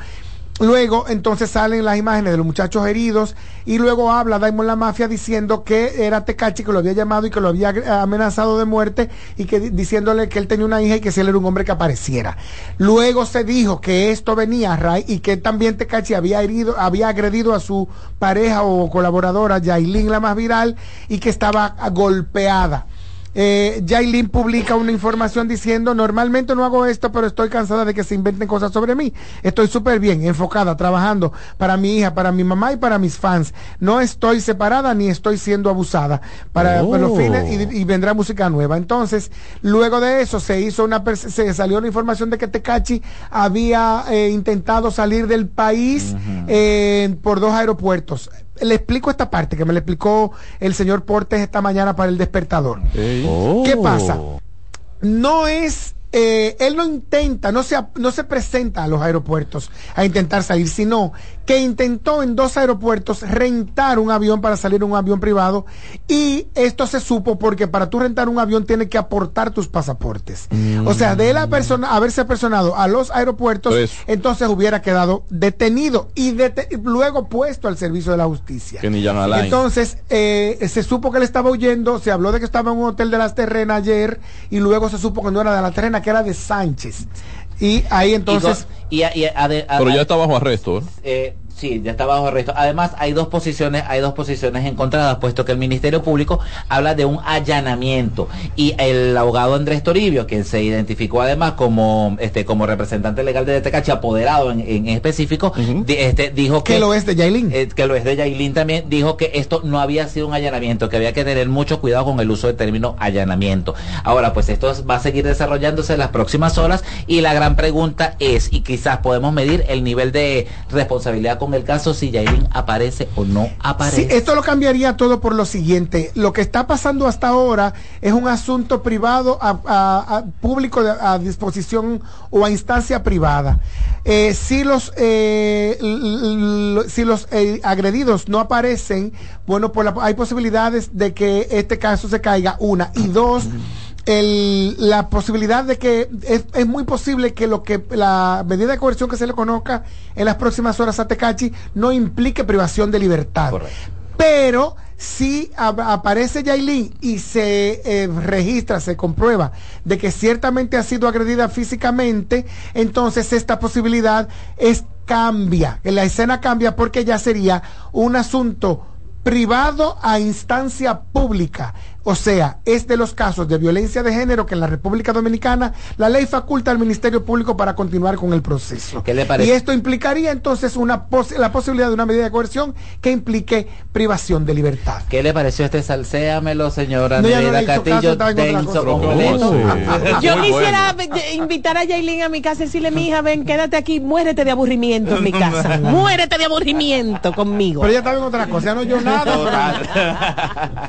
Speaker 10: Luego, entonces salen las imágenes de los muchachos heridos y luego habla Diamond la Mafia diciendo que era Tecachi que lo había llamado y que lo había amenazado de muerte y que di- diciéndole que él tenía una hija y que si él era un hombre que apareciera. Luego se dijo que esto venía a raíz y que también Tecachi había herido, había agredido a su pareja o colaboradora Yailin la más viral y que estaba golpeada. Eh, Yailin publica una información diciendo, normalmente no hago esto, pero estoy cansada de que se inventen cosas sobre mí. Estoy súper bien, enfocada, trabajando para mi hija, para mi mamá y para mis fans. No estoy separada ni estoy siendo abusada para,
Speaker 20: Oh.
Speaker 10: para los fines y, y vendrá música nueva. Entonces, luego de eso se hizo una, se salió la información de que Tecachi había eh, intentado salir del país eh, por dos aeropuertos. Le explico esta parte que me le explicó el señor Portes esta mañana para el despertador. ¿Qué pasa? No es, eh, él no intenta, no se, no se presenta a los aeropuertos a intentar salir, sino que intentó en dos aeropuertos rentar un avión para salir en un avión privado y esto se supo porque para tú rentar un avión tienes que aportar tus pasaportes. O sea, de él a persona, haberse personado a los aeropuertos, entonces hubiera quedado detenido y dete- luego puesto al servicio de la justicia.
Speaker 8: Que ni.
Speaker 10: Entonces, eh, se supo que él estaba huyendo, se habló de que estaba en un hotel de las Terrenas ayer y luego se supo que no era de la Terrena, que era de Sánchez. Y ahí entonces...
Speaker 19: Y, y- y ade-
Speaker 8: Pero ya está bajo arresto. ¿eh?
Speaker 19: eh, sí, ya está bajo arresto. Además, hay dos posiciones, hay dos posiciones encontradas, puesto que el Ministerio Público habla de un allanamiento y el abogado Andrés Toribio, quien se identificó además como este como representante legal de Tecachi, apoderado en, en específico, di- este, dijo que,
Speaker 10: Que lo es de Yailin.
Speaker 19: eh, que lo es de Yailin también, dijo que esto no había sido un allanamiento, que había que tener mucho cuidado con el uso del término allanamiento. Ahora, pues esto va a seguir desarrollándose en las próximas horas y la gran pregunta es, y quizás podemos medir el nivel de responsabilidad con el caso si Yailin aparece o no aparece.
Speaker 10: Esto lo cambiaría todo por lo siguiente. Lo que está pasando hasta ahora es un asunto privado a, público a disposición o a instancia privada. Eh, si los eh, si los eh, agredidos no aparecen, bueno, pues la- hay posibilidades de que este caso se caiga una y dos. El- la posibilidad de que es, es muy posible que lo que la medida de coerción que se le conozca en las próximas horas a Tecachi no implique privación de libertad. Pero si ap- aparece Yailin y se eh, registra, se comprueba de que ciertamente ha sido agredida físicamente, entonces esta posibilidad es cambia, la escena cambia porque ya sería un asunto privado a instancia pública. O sea, es de los casos de violencia de género que en la República Dominicana la ley faculta al Ministerio Público para continuar con el proceso.
Speaker 19: ¿Qué le parece?
Speaker 10: Y esto implicaría entonces una pos- la posibilidad de una medida de coerción que implique privación de libertad.
Speaker 19: ¿Qué le pareció este salséamelo, señora
Speaker 10: No, ya no
Speaker 19: Castillo?
Speaker 10: estaba en otra
Speaker 19: denso
Speaker 10: cosa.
Speaker 19: completo?
Speaker 7: Yo quisiera invitar a Yailin a mi casa y decirle, mi hija, ven, quédate aquí, muérete de aburrimiento en mi casa. *laughs* muérete de aburrimiento conmigo.
Speaker 10: Pero ella estaba en otra cosa, ya no yo nada. *laughs*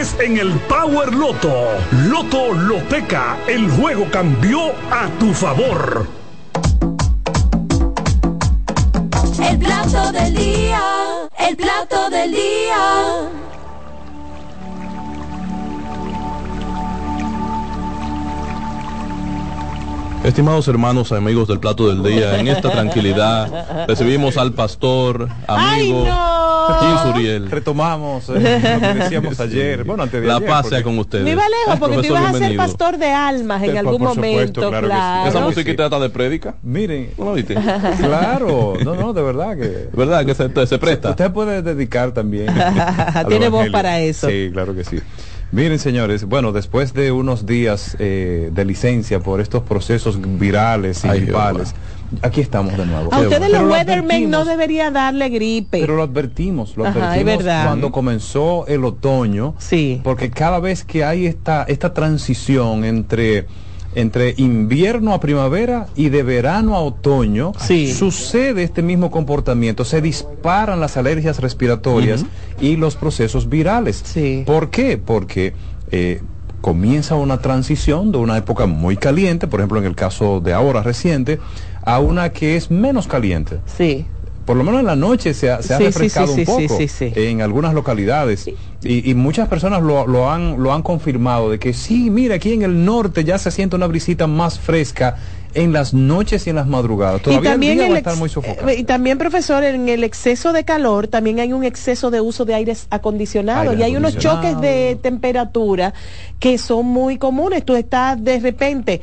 Speaker 12: en el Power Loto. Loto Loteca, el juego cambió a tu favor.
Speaker 4: El plato del día, el plato del
Speaker 8: Estimados hermanos, amigos del plato del día, en esta tranquilidad recibimos al pastor, amigo, Gil Suriel.
Speaker 21: Retomamos eh, lo que decíamos *laughs* ayer. Bueno, antes de
Speaker 8: La
Speaker 21: ayer,
Speaker 8: paz
Speaker 21: porque-
Speaker 8: sea con ustedes.
Speaker 7: No iba lejos porque tú ibas a ser pastor de almas en
Speaker 21: Por-
Speaker 7: algún
Speaker 21: por supuesto,
Speaker 7: momento,
Speaker 21: claro
Speaker 7: claro.
Speaker 21: que sí.
Speaker 8: Esa música trata de prédica.
Speaker 21: Miren,
Speaker 8: ¿No viste? *laughs*
Speaker 21: claro, no, no, de verdad que.
Speaker 8: ¿Verdad que se, se presta?
Speaker 21: Usted puede dedicar también. *laughs*
Speaker 7: Tiene voz para eso.
Speaker 21: Sí, claro que sí. Miren, señores, bueno, después de unos días eh, de licencia por estos procesos virales y
Speaker 8: Ay,
Speaker 21: gripales, aquí estamos de nuevo.
Speaker 7: A ustedes
Speaker 21: Pero
Speaker 7: los
Speaker 21: lo
Speaker 7: Weathermen no
Speaker 21: advertimos,
Speaker 7: debería darle gripe.
Speaker 21: Pero lo advertimos, lo
Speaker 7: Ajá, es
Speaker 21: advertimos
Speaker 7: verdad.
Speaker 21: cuando comenzó el otoño,
Speaker 7: Sí.
Speaker 21: porque cada vez que hay esta, esta transición entre, entre invierno a primavera y de verano a otoño, sucede este mismo comportamiento, se disparan las alergias respiratorias y los procesos virales. ¿Por qué? Porque eh, comienza una transición de una época muy caliente, por ejemplo en el caso de ahora reciente, a una que es menos caliente.
Speaker 7: Sí.
Speaker 21: Por lo menos en la noche se ha, se ha
Speaker 7: Sí, sí,
Speaker 21: refrescado
Speaker 7: sí,
Speaker 21: un
Speaker 7: sí,
Speaker 21: poco
Speaker 7: sí, sí.
Speaker 21: en algunas localidades. Y, y muchas personas lo, lo han, lo han confirmado de que sí, mira, aquí en el norte ya se siente una brisita más fresca en las noches y en las madrugadas. Todavía el día va a estar muy sofocado.
Speaker 7: eh, y también profesor en el exceso de calor también hay un exceso de uso de aires acondicionados
Speaker 21: Aire
Speaker 7: y hay unos choques de temperatura que son muy comunes tú estás de repente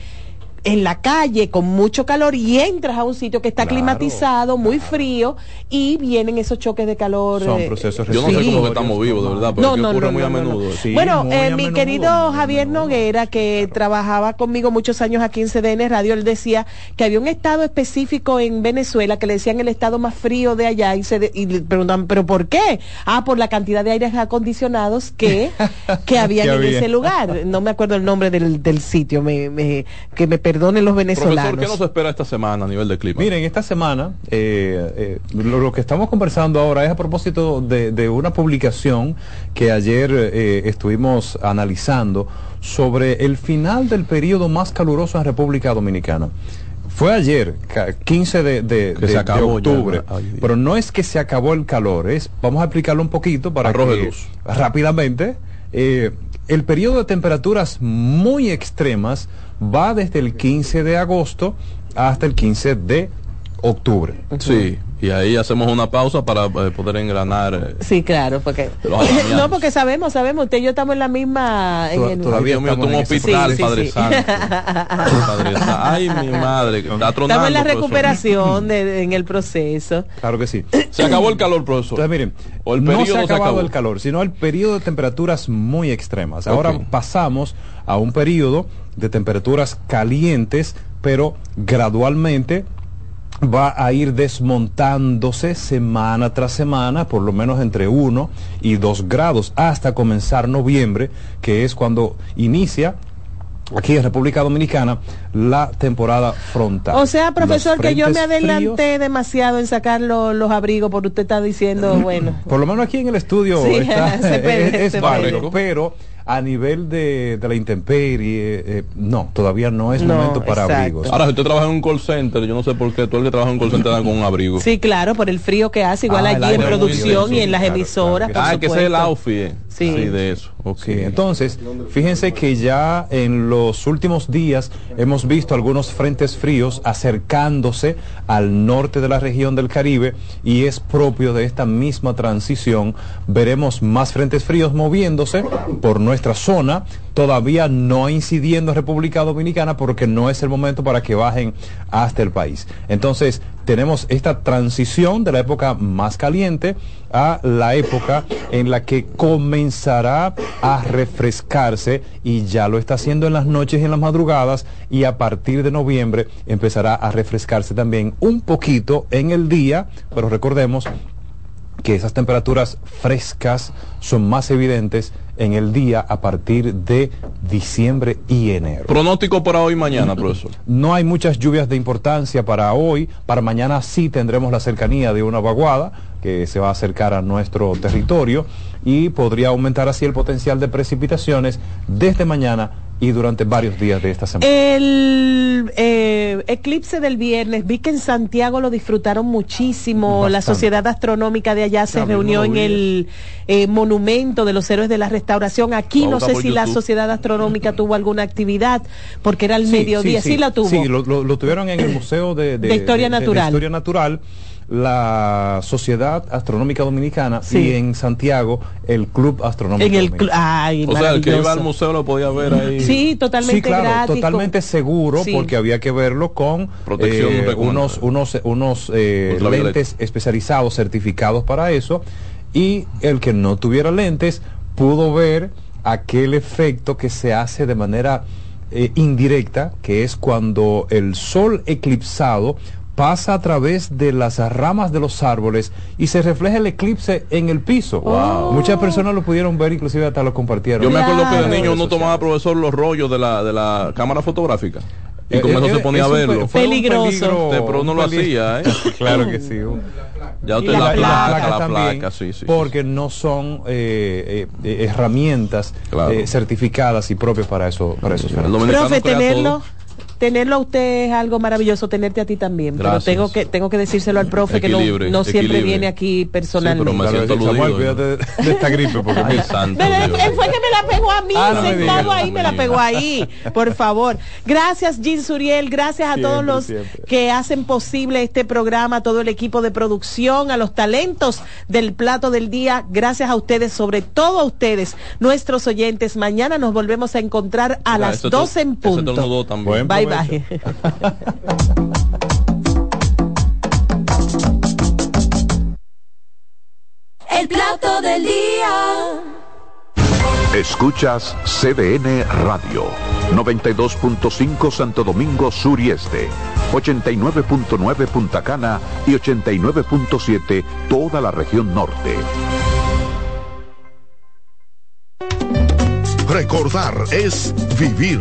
Speaker 7: en la calle con mucho calor y entras a un sitio que está
Speaker 21: Claro.
Speaker 7: climatizado, muy frío, y vienen esos choques de calor.
Speaker 21: Son
Speaker 7: eh,
Speaker 21: procesos
Speaker 8: Yo no sé
Speaker 7: Sí.
Speaker 8: cómo que estamos vivos, de verdad, pero
Speaker 7: No,
Speaker 8: ocurre
Speaker 7: no,
Speaker 8: muy
Speaker 7: no,
Speaker 8: a
Speaker 7: no, no.
Speaker 8: menudo. Sí,
Speaker 7: bueno,
Speaker 8: muy
Speaker 7: eh,
Speaker 8: a
Speaker 7: mi
Speaker 8: menudo.
Speaker 7: querido Javier Noguera, que trabajaba conmigo muchos años aquí en CDN Radio, él decía que había un estado específico en Venezuela que le decían el estado más frío de allá y, se de- y le preguntaban, ¿pero por qué? Ah, por la cantidad de aires acondicionados que, *laughs* que habían
Speaker 21: Que
Speaker 7: en
Speaker 21: había.
Speaker 7: ese lugar. No me acuerdo el nombre del, del sitio, me, me- que me perdonen los
Speaker 8: Profesor,
Speaker 7: venezolanos.
Speaker 8: ¿qué nos espera esta semana a nivel de clima?
Speaker 21: Miren, esta semana eh, eh, lo, lo que estamos conversando ahora es a propósito de, de una publicación que ayer eh, estuvimos analizando sobre el final del periodo más caluroso en República Dominicana. Fue ayer, ca- 15 de, de- de- de
Speaker 8: ya,
Speaker 21: octubre, pero no es que se acabó el calor, es, vamos a explicarlo un poquito para
Speaker 8: Arroje
Speaker 21: que
Speaker 8: luz.
Speaker 21: rápidamente, eh, el periodo de temperaturas muy extremas va desde el 15 de agosto hasta el 15 de octubre.
Speaker 8: Sí, y ahí hacemos una pausa para eh, poder engranar. eh,
Speaker 7: Sí, claro, porque *laughs* no, porque sabemos, sabemos, usted y yo estamos en la misma en el-
Speaker 8: todavía mío, un hospital,
Speaker 7: Sí, sí,
Speaker 8: Padre
Speaker 7: sí.
Speaker 8: Santo. *laughs* Padre Santo. Ay, mi madre, que está tronando.
Speaker 7: Estamos en la recuperación de- de- *laughs* en el proceso.
Speaker 21: Claro que sí.
Speaker 8: Se acabó el calor, profesor.
Speaker 21: Entonces, miren,
Speaker 8: O el
Speaker 21: no se ha
Speaker 8: periodo se
Speaker 21: acabado
Speaker 8: acabó.
Speaker 21: el calor, sino el periodo de temperaturas muy extremas. Ahora pasamos a un periodo de temperaturas calientes, pero gradualmente va a ir desmontándose semana tras semana, por lo menos entre 1 y 2 grados, hasta comenzar noviembre, que es cuando inicia aquí en República Dominicana la temporada frontal.
Speaker 7: O sea, profesor, que yo me
Speaker 21: fríos-
Speaker 7: adelanté demasiado en sacar lo- los abrigos, porque usted está diciendo, bueno.
Speaker 21: Por lo menos aquí en el estudio
Speaker 7: Sí,
Speaker 21: está, *laughs*
Speaker 7: se puede,
Speaker 21: es, es
Speaker 7: se
Speaker 21: válido, pero a nivel de, de la intemperie, eh, no, todavía no es
Speaker 7: No,
Speaker 21: momento para
Speaker 7: exacto.
Speaker 21: abrigos.
Speaker 8: Ahora, si usted trabaja en un call center, yo no sé por qué tú el que trabaja en un call center dan con un abrigo.
Speaker 7: Sí, claro, por el frío que hace, igual
Speaker 21: Ah,
Speaker 7: allí en producción
Speaker 21: intenso,
Speaker 7: y en las
Speaker 21: claro,
Speaker 7: emisoras.
Speaker 21: claro
Speaker 8: ah, que ese es el outfit. eh.
Speaker 7: Sí.
Speaker 8: de eso. Ok.
Speaker 21: Sí, entonces, fíjense que ya en los últimos días hemos visto algunos frentes fríos acercándose al norte de la región del Caribe y es propio de esta misma transición. Veremos más frentes fríos moviéndose por nuestra zona, todavía no incidiendo en República Dominicana porque no es el momento para que bajen hasta el país. Entonces, tenemos esta transición de la época más caliente a la época en la que comenzará a refrescarse y ya lo está haciendo en las noches y en las madrugadas y a partir de noviembre empezará a refrescarse también un poquito en el día, pero recordemos que esas temperaturas frescas son más evidentes en el día a partir de diciembre y enero.
Speaker 8: Pronóstico para hoy y mañana, *clears throat* profesor.
Speaker 21: No hay muchas lluvias de importancia para hoy. Para mañana sí tendremos la cercanía de una vaguada que se va a acercar a nuestro territorio y podría aumentar así el potencial de precipitaciones desde mañana y durante varios días de esta semana.
Speaker 7: El eh, eclipse del viernes, vi que en Santiago lo disfrutaron muchísimo. La. Sociedad Astronómica de allá se
Speaker 21: Ya,
Speaker 7: reunió en el eh, monumento de los héroes de la restauración. Aquí
Speaker 21: Vamos
Speaker 7: no sé si la. Sociedad Astronómica tuvo alguna actividad, porque era el
Speaker 21: Sí,
Speaker 7: mediodía. Sí, la tuvo.
Speaker 21: Sí, lo, lo- lo tuvieron en el Museo de,
Speaker 7: De Historia Natural.
Speaker 21: Historia Natural, la Sociedad Astronómica Dominicana
Speaker 7: Sí.
Speaker 21: y en Santiago el Club Astronómico
Speaker 7: En el cl- ay,
Speaker 8: O sea, el que iba al museo lo podía ver ahí.
Speaker 7: Sí, totalmente
Speaker 21: Sí, claro,
Speaker 7: gratis,
Speaker 21: totalmente
Speaker 7: con-
Speaker 21: seguro
Speaker 7: Sí.
Speaker 21: porque había que verlo con
Speaker 8: Protección
Speaker 21: eh, unos unos unos eh, lentes especializados certificados para eso y el que no tuviera lentes pudo ver aquel efecto que se hace de manera eh, indirecta, que es cuando el sol eclipsado pasa a través de las ramas de los árboles y se refleja el eclipse en el piso.
Speaker 8: Wow.
Speaker 21: Muchas personas lo pudieron ver, inclusive hasta lo compartieron.
Speaker 8: Yo me acuerdo que de niño uno tomaba, profesor, los rollos de la, de la cámara fotográfica. Y
Speaker 21: Eh,
Speaker 8: como
Speaker 21: eh,
Speaker 8: eso se
Speaker 21: eh,
Speaker 8: ponía a verlo.
Speaker 21: fue un
Speaker 7: Peligroso.
Speaker 21: peligro,
Speaker 8: pero uno
Speaker 21: un
Speaker 8: lo hacía, ¿eh? *laughs*
Speaker 21: claro que sí.
Speaker 8: Ya
Speaker 21: Y
Speaker 8: usted
Speaker 21: la-
Speaker 8: la,
Speaker 21: y las
Speaker 8: placa,
Speaker 21: placas
Speaker 8: la
Speaker 21: también,
Speaker 8: placa, sí, sí.
Speaker 21: porque no son eh, eh, eh, herramientas
Speaker 8: Claro.
Speaker 21: eh, certificadas y propias para eso para esos fenómenos.
Speaker 7: Profe, tenerlo, tenerlo a usted es algo maravilloso, tenerte a ti también.
Speaker 21: Gracias.
Speaker 7: Pero tengo que, tengo que decírselo al profe que no, siempre
Speaker 21: equilibre.
Speaker 7: viene aquí personalmente.
Speaker 21: Claro, Samuel, cuídate de, de esta gripe porque
Speaker 8: Ay, santo
Speaker 7: Pero él, fue que me la pegó a mí,
Speaker 21: Ah, no me
Speaker 7: sentado ahí, me la pegó ahí. Por favor. Gracias, Jean Suriel. Gracias a todos los
Speaker 21: siempre.
Speaker 7: que hacen posible este programa, a todo el equipo de producción, a los talentos del plato del día. Gracias a ustedes, sobre todo a ustedes, nuestros oyentes. Mañana nos volvemos a encontrar a
Speaker 8: Mira,
Speaker 7: las
Speaker 8: ese
Speaker 7: 12 en punto.
Speaker 8: también.
Speaker 7: Bye *laughs*
Speaker 13: El plato del día.
Speaker 1: Escuchas CDN Radio, 92.5 Santo Domingo Sur y Este, 89.9 Punta Cana y 89.7 toda la región norte.
Speaker 22: Recordar es vivir.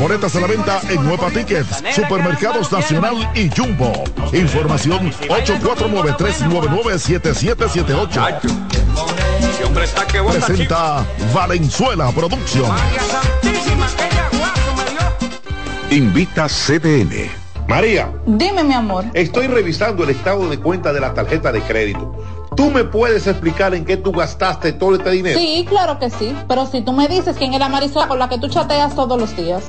Speaker 22: Boletas a la venta en Nueva Tickets, Supermercados Nacional y Jumbo. Información 849-399-7778. Presenta Valenzuela Producción.
Speaker 1: Invita CDN.
Speaker 23: María,
Speaker 24: Dime, mi amor.
Speaker 23: estoy revisando el estado de cuenta de la tarjeta de crédito. ¿Tú me puedes explicar en qué tú gastaste todo este dinero?
Speaker 24: Sí, claro que sí. Pero si tú me dices quién es la Marisol con la que tú chateas todos los días.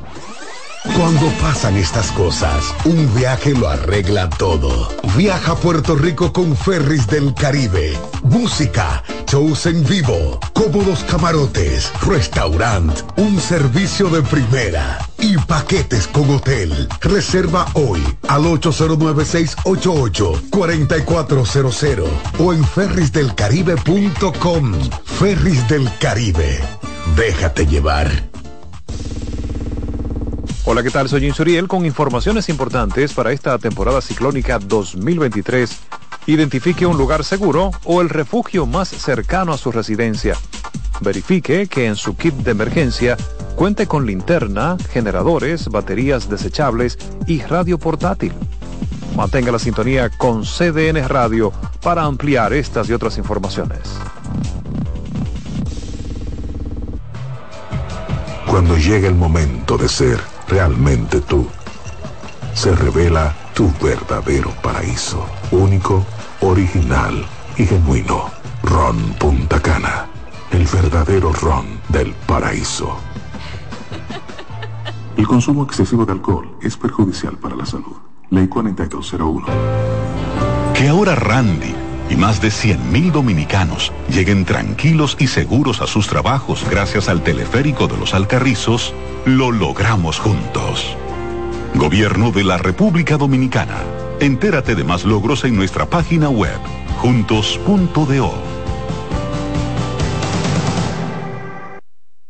Speaker 25: Cuando pasan estas cosas, un viaje lo arregla todo. Viaja a Puerto Rico con Ferris del Caribe. Música, shows en vivo, cómodos camarotes, restaurant, un servicio de primera y paquetes con hotel. Reserva hoy al 809-688-4400 o en ferrisdelcaribe.com. Ferris del Caribe. Déjate llevar.
Speaker 21: Hola, ¿qué tal? Soy Insuriel con informaciones importantes para esta temporada ciclónica 2023. Identifique un lugar seguro o el refugio más cercano a su residencia. Verifique que en su kit de emergencia cuente con linterna, generadores, baterías desechables y radio portátil. Mantenga la sintonía con CDN Radio para ampliar estas y otras informaciones.
Speaker 1: Cuando llega el momento de ser realmente tú, se revela tu verdadero paraíso, único, original y genuino. Ron Punta Cana, el verdadero ron del paraíso. El consumo excesivo de alcohol es perjudicial para la salud. Ley 4201.
Speaker 26: Que ahora Randy y más de 100.000 dominicanos lleguen tranquilos y seguros a sus trabajos gracias al teleférico de los Alcarrizos, lo logramos juntos. Gobierno de la República Dominicana. Entérate de más logros en nuestra página web, juntos.do.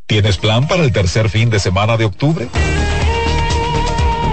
Speaker 27: ¿Tienes plan para el tercer fin de semana de octubre?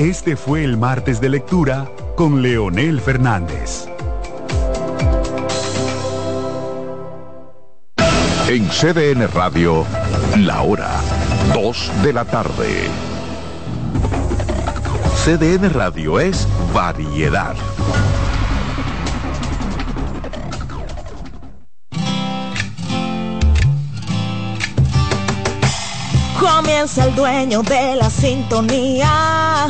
Speaker 18: Este fue el martes de lectura con Leonel Fernández.
Speaker 1: En CDN Radio, la hora 2 de la tarde. CDN Radio es variedad.
Speaker 28: Comienza el dueño de la sintonía.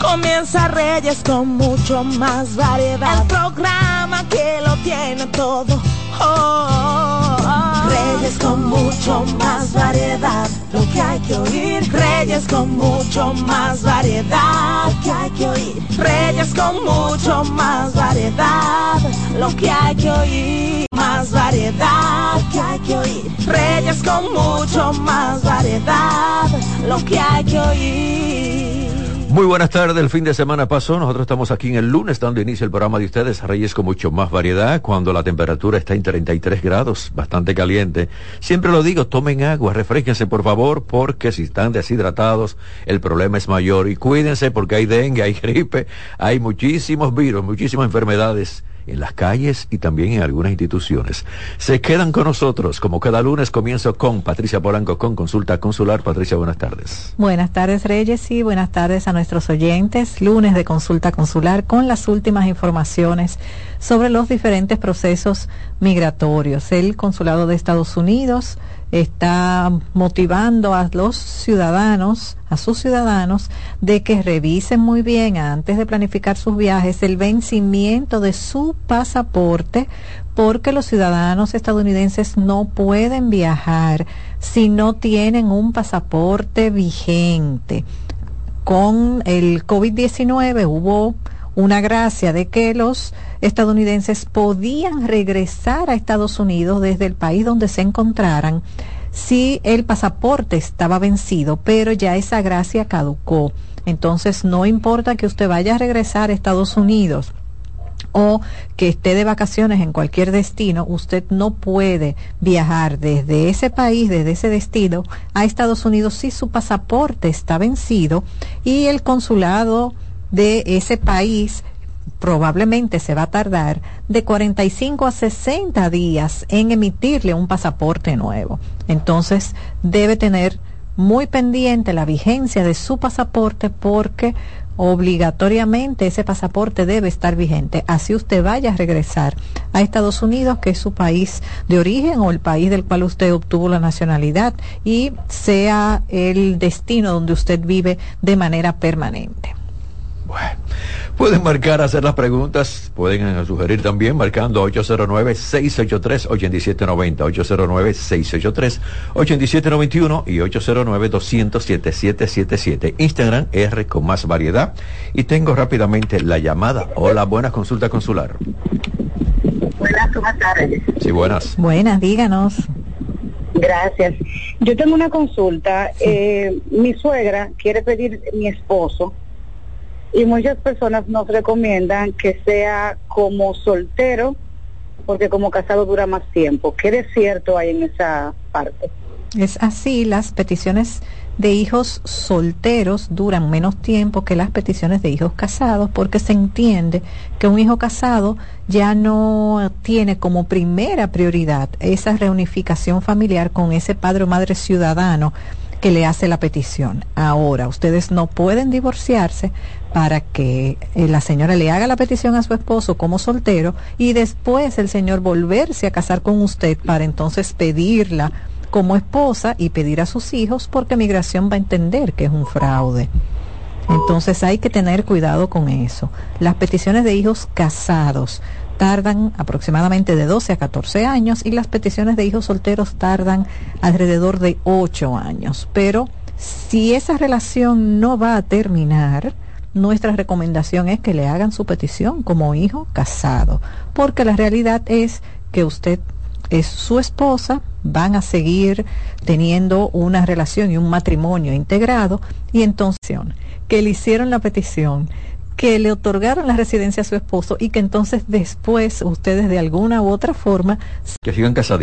Speaker 28: Comienza Reyes con mucho más variedad. El programa que lo tiene todo. Oh, oh, oh. Reyes con mucho más variedad. Lo que hay que oír. Reyes con mucho más variedad. Lo que hay que oír. Reyes con mucho más variedad. Lo que hay que oír. Más variedad. Lo que hay que oír. Reyes con mucho más variedad. Lo que hay que oír.
Speaker 29: Muy buenas tardes, el fin de semana pasó, nosotros estamos aquí en el lunes dando inicio al programa de ustedes, Reyes con mucho más variedad, cuando la temperatura está en 33 grados, bastante caliente. Siempre lo digo, tomen agua, refresquense por favor, porque si están deshidratados, el problema es mayor. Y cuídense porque hay dengue, hay *laughs* gripe, hay muchísimos virus, muchísimas enfermedades en las calles y también en algunas instituciones. Se quedan con nosotros, como cada lunes comienzo con Patricia Polanco con Consulta Consular. Patricia, buenas tardes.
Speaker 30: Buenas tardes Reyes y buenas tardes a nuestros oyentes. Lunes de Consulta Consular con las últimas informaciones sobre los diferentes procesos migratorios. El Consulado de Estados Unidos está motivando a los ciudadanos, a sus ciudadanos, de que revisen muy bien antes de planificar sus viajes el vencimiento de su pasaporte, porque los ciudadanos estadounidenses no pueden viajar si no tienen un pasaporte vigente. Con el COVID-19 hubo una gracia de que los estadounidenses podían regresar a Estados Unidos desde el país donde se encontraran si el pasaporte estaba vencido, pero ya esa gracia caducó. Entonces no importa que usted vaya a regresar a Estados Unidos o que esté de vacaciones en cualquier destino, usted no puede viajar desde ese país, desde ese destino, a Estados Unidos si su pasaporte está vencido y el consulado de ese país probablemente se va a tardar de 45 a 60 días en emitirle un pasaporte nuevo. Entonces debe tener muy pendiente la vigencia de su pasaporte porque obligatoriamente ese pasaporte debe estar vigente. Así usted vaya a regresar a Estados Unidos, que es su país de origen o el país del cual usted obtuvo la nacionalidad y sea el destino donde usted vive de manera permanente.
Speaker 29: Bueno, pueden marcar, hacer las preguntas, pueden eh, sugerir también marcando 809-683-8790, 809-683-8791 y 809-200-7777. Instagram R con más variedad. Y tengo rápidamente la llamada. Hola, buenas consulta consular.
Speaker 31: Buenas, buenas tardes.
Speaker 29: Sí, buenas.
Speaker 30: Buenas, díganos.
Speaker 31: Gracias. Yo tengo una consulta. Eh, mi suegra quiere pedir mi esposo y muchas personas nos recomiendan que sea como soltero porque como casado dura más tiempo. ¿Qué de cierto hay en esa parte?
Speaker 30: Es así, las peticiones de hijos solteros duran menos tiempo que las peticiones de hijos casados porque se entiende que un hijo casado ya no tiene como primera prioridad esa reunificación familiar con ese padre o madre ciudadano que le hace la petición. Ahora, ustedes no pueden divorciarse para que eh, la señora le haga la petición a su esposo como soltero y después el señor volverse a casar con usted para entonces pedirla como esposa y pedir a sus hijos porque migración va a entender que es un fraude. Entonces hay que tener cuidado con eso. Las peticiones de hijos casados tardan aproximadamente de 12 a 14 años y las peticiones de hijos solteros tardan alrededor de 8 años. Pero si esa relación no va a terminar, nuestra recomendación es que le hagan su petición como hijo casado, porque la realidad es que usted es su esposa, van a seguir teniendo una relación y un matrimonio integrado y entonces que le hicieron la petición que le otorgaron la residencia a su esposo y que entonces después ustedes de alguna u otra forma
Speaker 29: que sigan casados